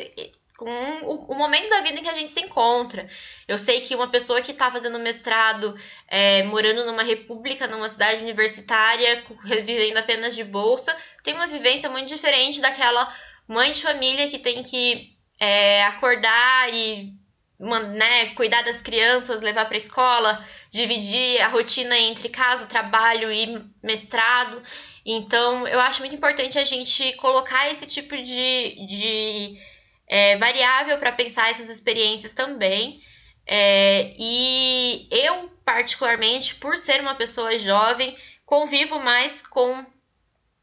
com o, momento da vida em que a gente se encontra. Eu sei que uma pessoa que está fazendo mestrado, é, morando numa república, numa cidade universitária, vivendo apenas de bolsa, tem uma vivência muito diferente daquela mãe de família que tem que é, acordar e né, cuidar das crianças, levar para a escola, dividir a rotina entre casa, trabalho e mestrado. Então, eu acho muito importante a gente colocar esse tipo de, de é, variável para pensar essas experiências também. É, e eu, particularmente, por ser uma pessoa jovem, convivo mais com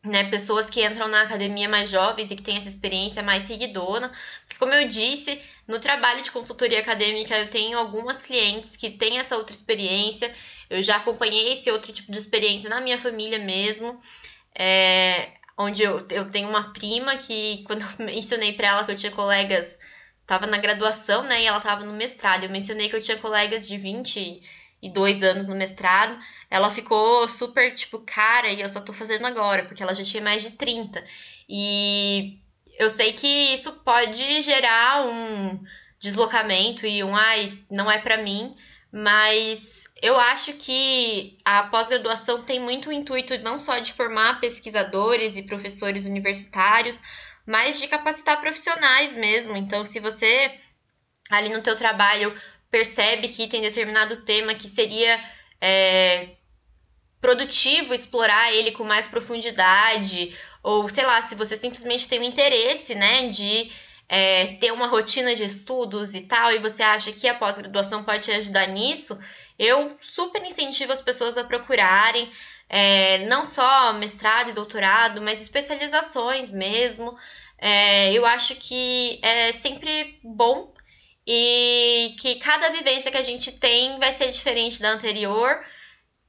né, pessoas que entram na academia mais jovens e que têm essa experiência mais seguidona. Mas, como eu disse, no trabalho de consultoria acadêmica, eu tenho algumas clientes que têm essa outra experiência. Eu já acompanhei esse outro tipo de experiência na minha família mesmo. É, onde eu, eu tenho uma prima que, quando eu mencionei para ela que eu tinha colegas, tava na graduação, né, e ela tava no mestrado, eu mencionei que eu tinha colegas de 22 anos no mestrado, ela ficou super, tipo, cara, e eu só tô fazendo agora, porque ela já tinha mais de 30. E eu sei que isso pode gerar um deslocamento e um, ai, não é para mim, mas eu acho que a pós-graduação tem muito o intuito não só de formar pesquisadores e professores universitários, mas de capacitar profissionais mesmo. Então, se você ali no teu trabalho percebe que tem determinado tema que seria é, produtivo explorar ele com mais profundidade, ou sei lá, se você simplesmente tem o interesse, né, de é, ter uma rotina de estudos e tal, e você acha que a pós-graduação pode te ajudar nisso, Eu super incentivo as pessoas a procurarem é, não só mestrado e doutorado, mas especializações mesmo. É, eu acho que é sempre bom e que cada vivência que a gente tem vai ser diferente da anterior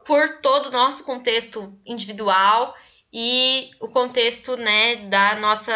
por todo o nosso contexto individual e o contexto né, da nossa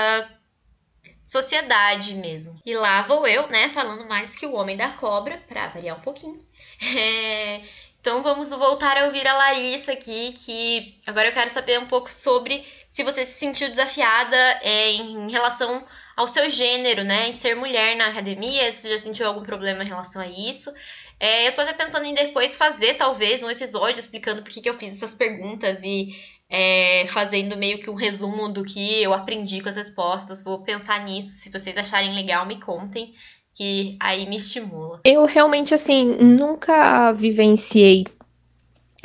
sociedade mesmo. E lá vou eu, né, falando mais que o homem da cobra, para variar um pouquinho. É, então vamos voltar a ouvir a Larissa aqui, que agora eu quero saber um pouco sobre se você se sentiu desafiada é, em relação ao seu gênero, né? Em ser mulher na academia, se já sentiu algum problema em relação a isso. É, eu tô até pensando em depois fazer, talvez, um episódio explicando por que, que eu fiz essas perguntas e é, fazendo meio que um resumo do que eu aprendi com as respostas. Vou pensar nisso. Se vocês acharem legal, me contem que aí me estimula.
Eu realmente, assim, nunca vivenciei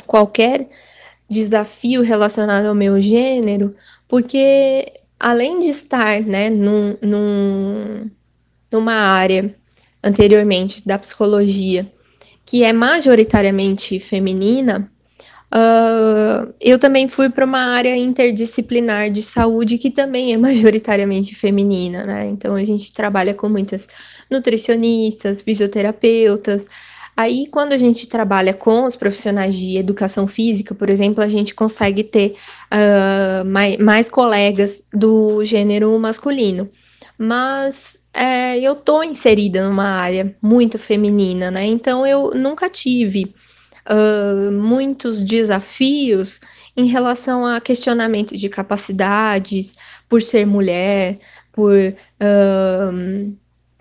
qualquer desafio relacionado ao meu gênero, porque além de estar, né, num, num, numa área anteriormente da psicologia que é majoritariamente feminina, Uh, eu também fui para uma área interdisciplinar de saúde que também é majoritariamente feminina, né? Então a gente trabalha com muitas nutricionistas, fisioterapeutas. Aí, quando a gente trabalha com os profissionais de educação física, por exemplo, a gente consegue ter uh, mais, mais colegas do gênero masculino. Mas é, eu tô inserida numa área muito feminina, né? Então eu nunca tive uh, muitos desafios em relação a questionamento de capacidades, por ser mulher, por, uh,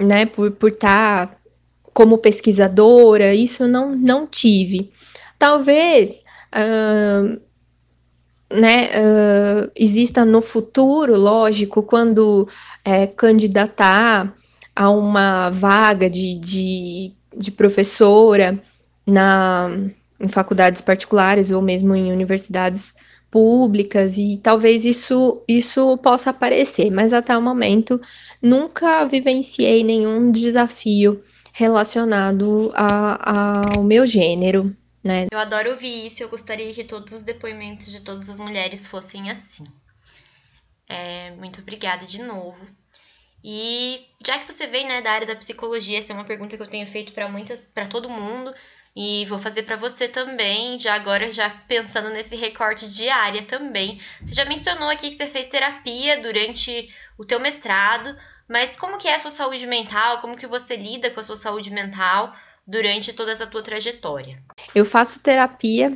né, por estar tá como pesquisadora, isso não, não tive. Talvez uh, né, uh, exista no futuro, lógico, quando é, candidatar a uma vaga de, de, de professora na, em faculdades particulares ou mesmo em universidades públicas e talvez isso isso possa aparecer, mas até o momento nunca vivenciei nenhum desafio relacionado a, ao meu gênero, né?
Eu adoro ouvir isso, eu gostaria que todos os depoimentos de todas as mulheres fossem assim. É, muito obrigada de novo. E já que você vem né, da área da psicologia, essa é uma pergunta que eu tenho feito para muitas, para todo mundo, e vou fazer para você também, já agora já pensando nesse recorte de área também. Você já mencionou aqui que você fez terapia durante o teu mestrado, mas como que é a sua saúde mental? Como que você lida com a sua saúde mental durante toda essa tua trajetória?
Eu faço terapia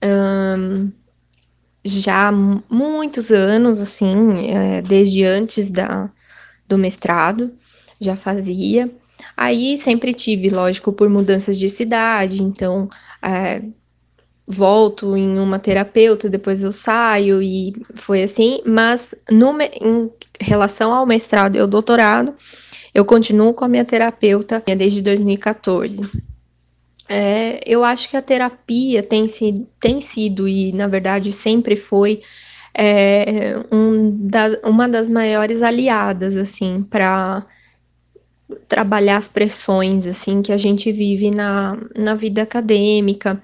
hum, já há muitos anos, assim, é, desde antes da, do mestrado, já fazia. Aí sempre tive, lógico, por mudanças de cidade, então é, volto em uma terapeuta, depois eu saio e foi assim. Mas no, em relação ao mestrado e ao doutorado, eu continuo com a minha terapeuta desde 2014. É, eu acho que a terapia tem, se, tem sido, e na verdade sempre foi, é, um da, uma das maiores aliadas, assim, para trabalhar as pressões assim que a gente vive na, na vida acadêmica.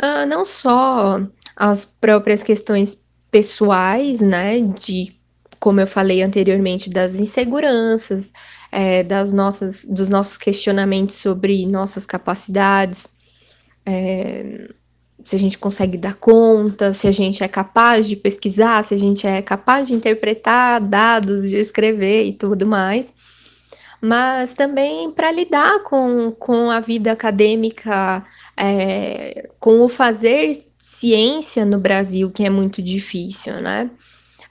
Uh, não só as próprias questões pessoais, né, de como eu falei anteriormente, das inseguranças, é, das nossas, dos nossos questionamentos sobre nossas capacidades, é, se a gente consegue dar conta, se a gente é capaz de pesquisar, se a gente é capaz de interpretar dados, de escrever e tudo mais mas também para lidar com, com a vida acadêmica, é, com o fazer ciência no Brasil, que é muito difícil, né?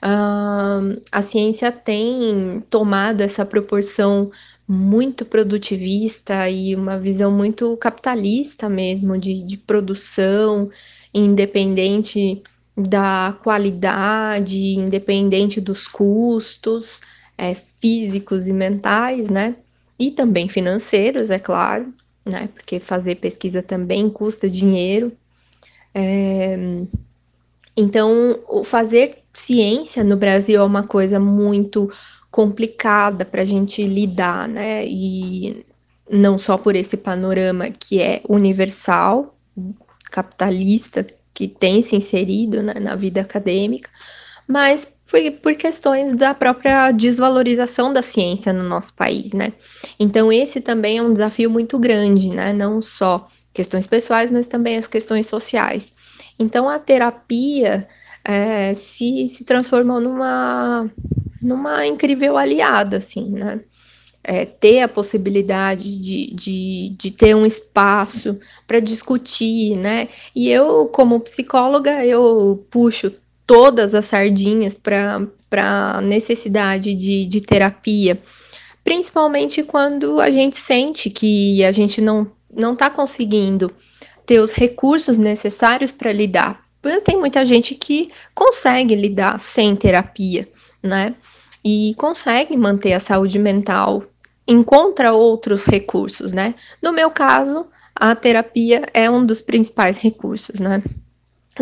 Uh, a ciência tem tomado essa proporção muito produtivista e uma visão muito capitalista mesmo de, de produção, independente da qualidade, independente dos custos é, físicos e mentais, né? E também financeiros, é claro, né? Porque fazer pesquisa também custa dinheiro. É... Então, o fazer ciência no Brasil é uma coisa muito complicada para a gente lidar, né? E não só por esse panorama que é universal, capitalista que tem se inserido né, na vida acadêmica, mas por, por questões da própria desvalorização da ciência no nosso país, né? Então, esse também é um desafio muito grande, né? Não só questões pessoais, mas também as questões sociais. Então, a terapia é, se, se transformou numa, numa incrível aliada, assim, né? É, ter a possibilidade de, de, de ter um espaço para discutir, né? E eu, como psicóloga, eu puxo todas as sardinhas para a necessidade de, de terapia, principalmente quando a gente sente que a gente não não está conseguindo ter os recursos necessários para lidar. Tem muita gente que consegue lidar sem terapia, né? E consegue manter a saúde mental, encontra outros recursos, né? No meu caso, a terapia é um dos principais recursos, né?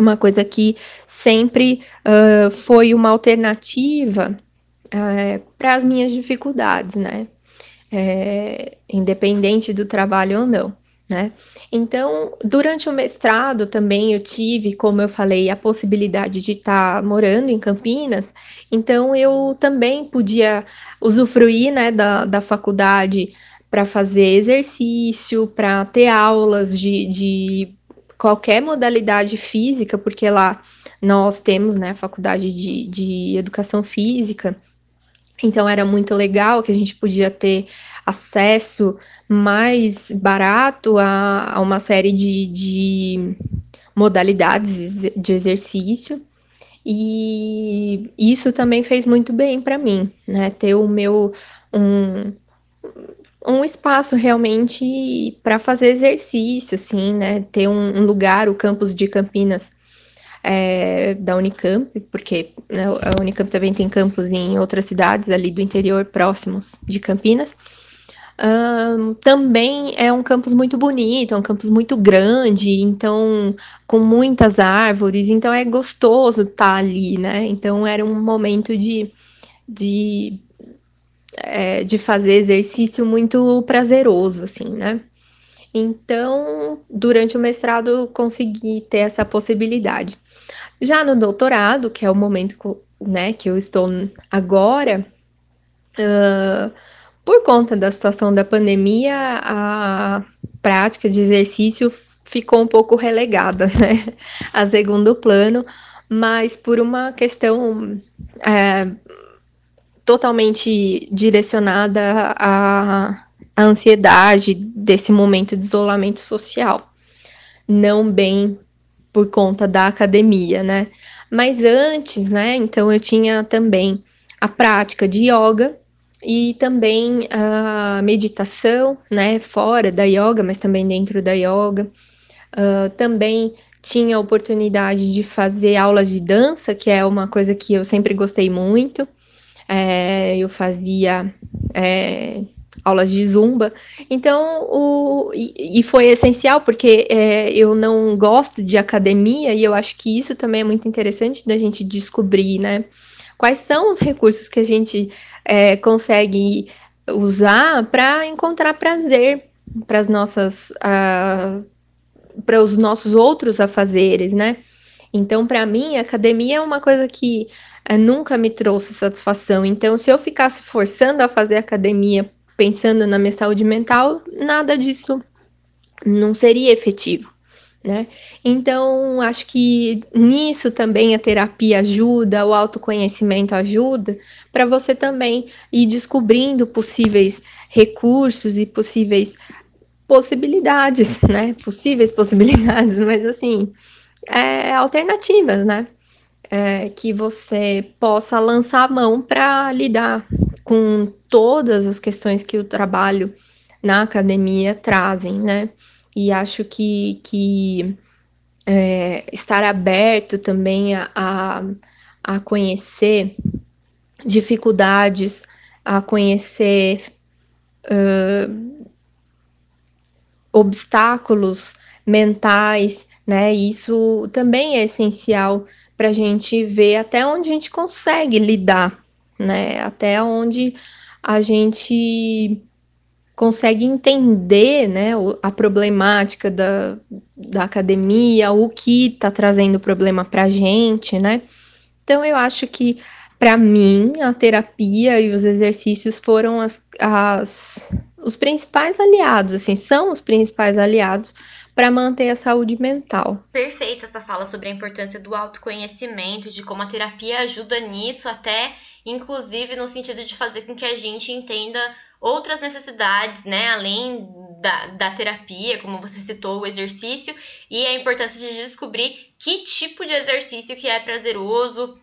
Uma coisa que sempre uh, foi uma alternativa uh, para as minhas dificuldades, né? É, independente do trabalho ou não, né? Então, durante o mestrado também eu tive, como eu falei, a possibilidade de estar tá morando em Campinas, então eu também podia usufruir, né, da, da faculdade para fazer exercício, para ter aulas de, de qualquer modalidade física, porque lá nós temos, né, faculdade de, de educação física, então era muito legal que a gente podia ter acesso mais barato a, a uma série de, de modalidades de exercício. E isso também fez muito bem para mim, né? Ter o meu um, um espaço realmente para fazer exercício, assim, né? Ter um, um, lugar, o campus de Campinas é, da Unicamp, porque né, a Unicamp também tem campus em outras cidades ali do interior próximos de Campinas. Um, também é um campus muito bonito, é um campus muito grande, então com muitas árvores, então é gostoso estar tá ali, né? Então era um momento de, de é, de fazer exercício muito prazeroso, assim, né? Então, durante o mestrado, consegui ter essa possibilidade. Já no doutorado, que é o momento né, que eu estou agora, uh, por conta da situação da pandemia, a prática de exercício ficou um pouco relegada, né, a segundo plano, mas por uma questão é, totalmente direcionada à, à ansiedade desse momento de isolamento social, não bem por conta da academia, né? Mas antes, né? Então eu tinha também a prática de yoga e também a meditação, né? Fora da yoga, mas também dentro da yoga. Uh, também tinha a oportunidade de fazer aulas de dança, que é uma coisa que eu sempre gostei muito é, eu fazia é, aulas de zumba. Então, o, e, e foi essencial porque é, eu não gosto de academia e eu acho que isso também é muito interessante da gente descobrir, né? Quais são os recursos que a gente é, consegue usar para encontrar prazer para as nossas uh, para os nossos outros afazeres, né? Então, para mim, academia é uma coisa que nunca me trouxe satisfação. Então, se eu ficasse forçando a fazer academia pensando na minha saúde mental, nada disso não seria efetivo. Né? Então, acho que nisso também a terapia ajuda, o autoconhecimento ajuda, para você também ir descobrindo possíveis recursos e possíveis possibilidades, né? Possíveis possibilidades, mas assim, é, alternativas, né? É, que você possa lançar a mão para lidar com todas as questões que o trabalho na academia trazem, né? E acho que, que é, estar aberto também a, a, a conhecer dificuldades, a conhecer uh, obstáculos mentais, né? Isso também é essencial para a gente ver até onde a gente consegue lidar, né? Até onde a gente consegue entender né, a problemática da, da academia, o que está trazendo problema para a gente, né? Então eu acho que para mim a terapia e os exercícios foram as, as, os principais aliados, assim, são os principais aliados para manter a saúde mental.
Perfeito essa fala sobre a importância do autoconhecimento, de como a terapia ajuda nisso, até inclusive no sentido de fazer com que a gente entenda outras necessidades, né, além da, da terapia, como você citou, o exercício, e a importância de descobrir que tipo de exercício que é prazeroso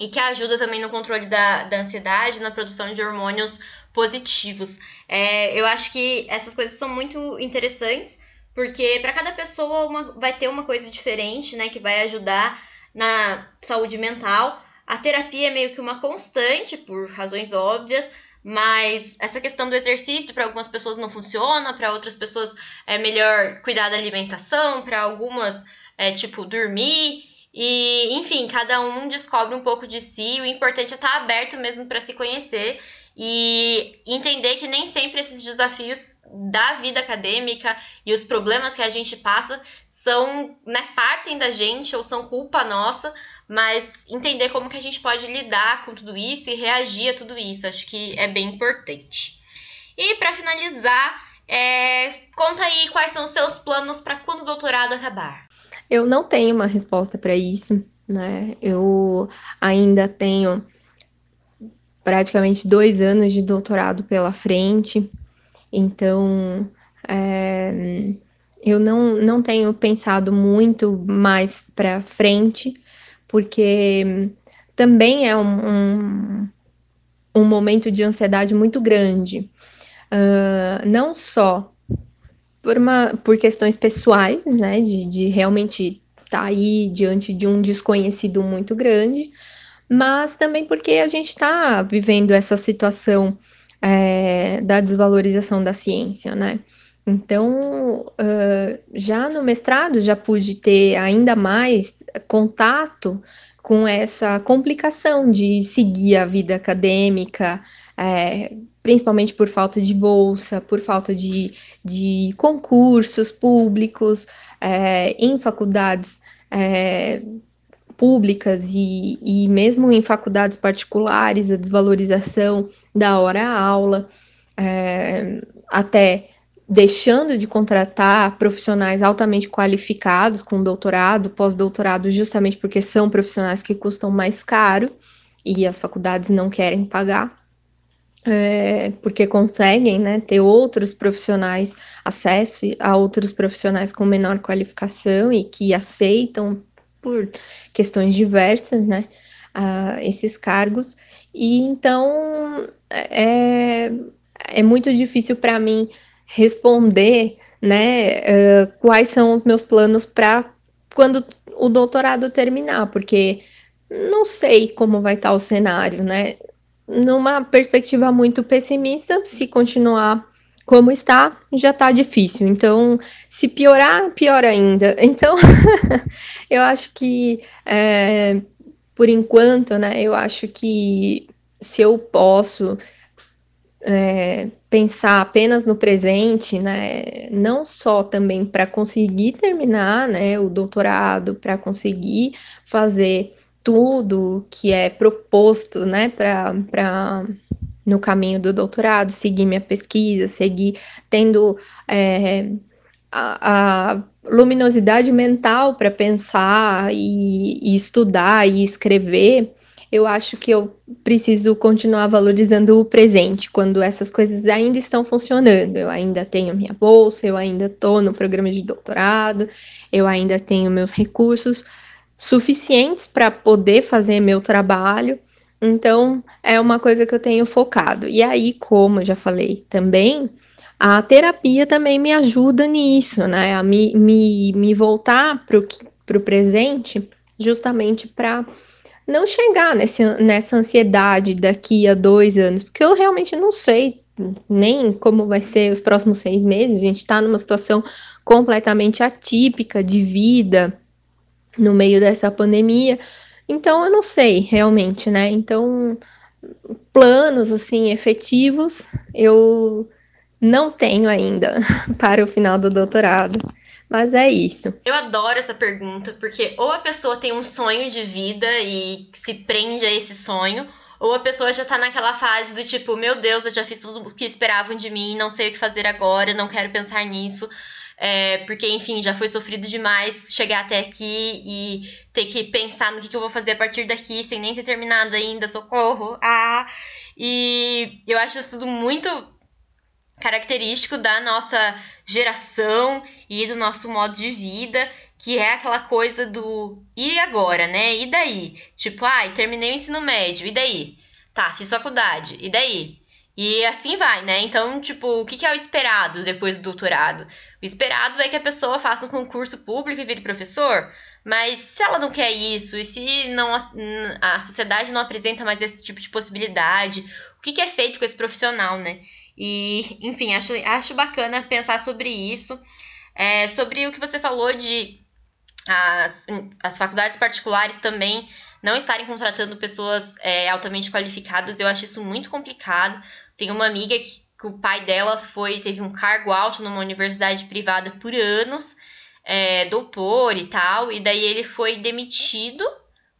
e que ajuda também no controle da, da ansiedade, na produção de hormônios positivos. É, eu acho que essas coisas são muito interessantes, porque para cada pessoa uma, vai ter uma coisa diferente, né, que vai ajudar na saúde mental. A terapia é meio que uma constante, por razões óbvias, mas essa questão do exercício para algumas pessoas não funciona, para outras pessoas é melhor cuidar da alimentação, para algumas é tipo dormir. E, enfim, cada um descobre um pouco de si. O importante é estar tá aberto mesmo para se conhecer e entender que nem sempre esses desafios da vida acadêmica e os problemas que a gente passa são, né, partem da gente ou são culpa nossa, mas entender como que a gente pode lidar com tudo isso e reagir a tudo isso, acho que é bem importante. E para finalizar, é, conta aí quais são os seus planos para quando o doutorado acabar.
Eu não tenho uma resposta para isso, né? Eu ainda tenho praticamente dois anos de doutorado pela frente, então é, eu não, não tenho pensado muito mais para frente porque também é um, um, um momento de ansiedade muito grande. Uh, não só por, uma, por questões pessoais, né, de, de realmente estar tá aí diante de um desconhecido muito grande, mas também porque a gente está vivendo essa situação é, da desvalorização da ciência, né? Então, uh, já no mestrado, já pude ter ainda mais contato com essa complicação de seguir a vida acadêmica, é, principalmente por falta de bolsa, por falta de, de concursos públicos é, em faculdades é, públicas e, e mesmo em faculdades particulares, a desvalorização da hora-aula, é, até deixando de contratar profissionais altamente qualificados com doutorado, pós-doutorado, justamente porque são profissionais que custam mais caro e as faculdades não querem pagar. É, porque conseguem né, ter outros profissionais, acesso a outros profissionais com menor qualificação e que aceitam, por questões diversas, né, uh, esses cargos. E então é, é muito difícil para mim responder, né, uh, quais são os meus planos para quando o doutorado terminar, porque não sei como vai estar tá o cenário, né? Numa perspectiva muito pessimista, se continuar como está, já está difícil. Então, se piorar, pior ainda. Então, eu acho que, é, por enquanto, né, eu acho que se eu posso é, pensar apenas no presente, né, não só também para conseguir terminar, né, o doutorado, para conseguir fazer tudo que é proposto, né, para no caminho do doutorado, seguir minha pesquisa, seguir tendo é, a, a, luminosidade mental para pensar e, e estudar e escrever, eu acho que eu preciso continuar valorizando o presente, quando essas coisas ainda estão funcionando. Eu ainda tenho minha bolsa, eu ainda estou no programa de doutorado, eu ainda tenho meus recursos suficientes para poder fazer meu trabalho. Então, é uma coisa que eu tenho focado. E aí, como eu já falei também, a terapia também me ajuda nisso, né? A me, me, me voltar para o presente, justamente para não chegar nesse, nessa ansiedade daqui a dois anos, porque eu realmente não sei nem como vai ser os próximos seis meses. A gente está numa situação completamente atípica de vida no meio dessa pandemia. Então eu não sei realmente, né? Então, planos assim efetivos, eu não tenho ainda para o final do doutorado. Mas é isso.
Eu adoro essa pergunta, porque ou a pessoa tem um sonho de vida e se prende a esse sonho, ou a pessoa já tá naquela fase do tipo, meu Deus, eu já fiz tudo o que esperavam de mim, não sei o que fazer agora, não quero pensar nisso. É, porque, enfim, já foi sofrido demais chegar até aqui e ter que pensar no que, que eu vou fazer a partir daqui, sem nem ter terminado ainda, socorro. Ah! E eu acho isso tudo muito característico da nossa geração e do nosso modo de vida, que é aquela coisa do e agora, né? E daí? Tipo, ai, ah, terminei o ensino médio, e daí? Tá, fiz faculdade, e daí? E assim vai, né? Então, tipo, o que é o esperado depois do doutorado? O esperado é que a pessoa faça um concurso público e vire professor, mas se ela não quer isso, e se não a sociedade não apresenta mais esse tipo de possibilidade, o que é feito com esse profissional, né? E, enfim, acho, acho bacana pensar sobre isso. É, sobre o que você falou de as, as faculdades particulares também não estarem contratando pessoas é, altamente qualificadas, eu acho isso muito complicado. Tenho uma amiga que, que, o pai dela foi teve um cargo alto numa universidade privada por anos, é, doutor e tal, e daí ele foi demitido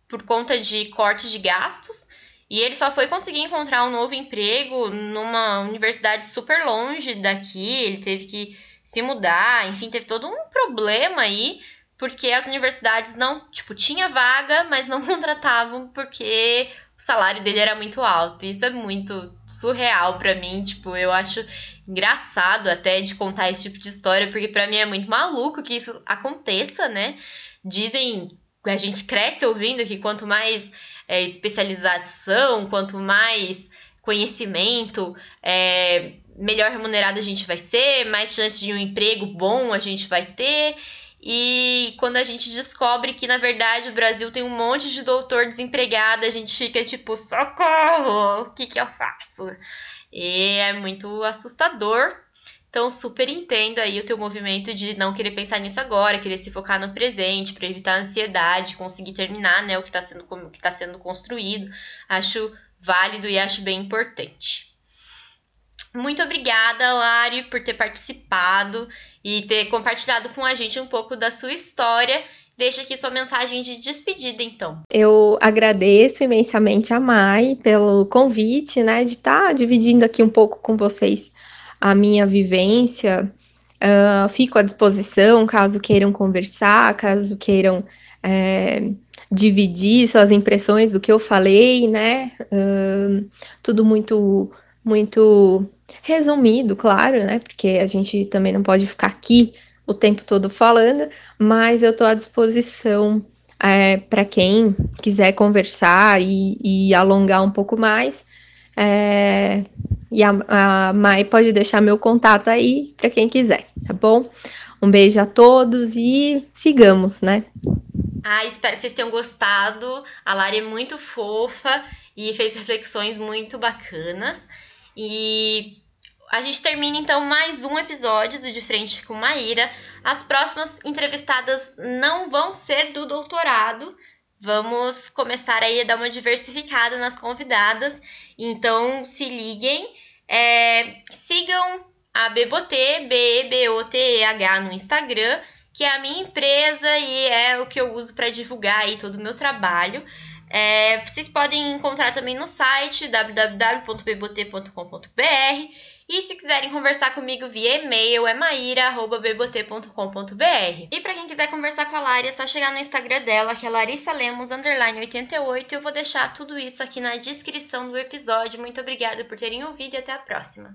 por conta de cortes de gastos. E ele só foi conseguir encontrar um novo emprego numa universidade super longe daqui. Ele teve que se mudar, enfim, teve todo um problema aí, porque as universidades não, tipo, tinha vaga, mas não contratavam porque o salário dele era muito alto. Isso é muito surreal para mim, tipo, eu acho engraçado até de contar esse tipo de história, porque para mim é muito maluco que isso aconteça, né? Dizem, a gente cresce ouvindo que quanto mais é, especialização, quanto mais conhecimento, é, melhor remunerado a gente vai ser, mais chance de um emprego bom a gente vai ter. E quando a gente descobre que, na verdade, o Brasil tem um monte de doutor desempregado, a gente fica tipo, socorro! O que, que eu faço? E é muito assustador. Então, super entendo aí o teu movimento de não querer pensar nisso agora, querer se focar no presente, para evitar a ansiedade, conseguir terminar né, o que está sendo, tá sendo construído. Acho válido e acho bem importante. Muito obrigada, Lari, por ter participado e ter compartilhado com a gente um pouco da sua história. Deixa aqui sua mensagem de despedida, então.
Eu agradeço imensamente a Mai pelo convite, né, de estar tá dividindo aqui um pouco com vocês a minha vivência. Uh, fico à disposição caso queiram conversar, caso queiram é, dividir suas impressões do que eu falei, né? Uh, tudo muito, muito resumido, claro, né? Porque a gente também não pode ficar aqui o tempo todo falando, mas eu estou à disposição é, para quem quiser conversar e, e, alongar um pouco mais. É, e a, a Mai pode deixar meu contato aí para quem quiser, tá bom? Um beijo a todos e sigamos, né?
Ah, espero que vocês tenham gostado. A Lari é muito fofa e fez reflexões muito bacanas. E a gente termina então mais um episódio do De Frente com Maíra. As próximas entrevistadas não vão ser do doutorado. Vamos começar aí a dar uma diversificada nas convidadas. Então se liguem. É, sigam a Bebote, B-E-B-O-T-E-H no Instagram, que é a minha empresa e é o que eu uso para divulgar aí todo o meu trabalho. É, vocês podem encontrar também no site www.bbote.com.br e se quiserem conversar comigo via e-mail é maíra.bbote.com.br. E para quem quiser conversar com a Lari, é só chegar no Instagram dela, que é Larissa Lemos, 88. Eu vou deixar tudo isso aqui na descrição do episódio. Muito obrigada por terem ouvido e até a próxima.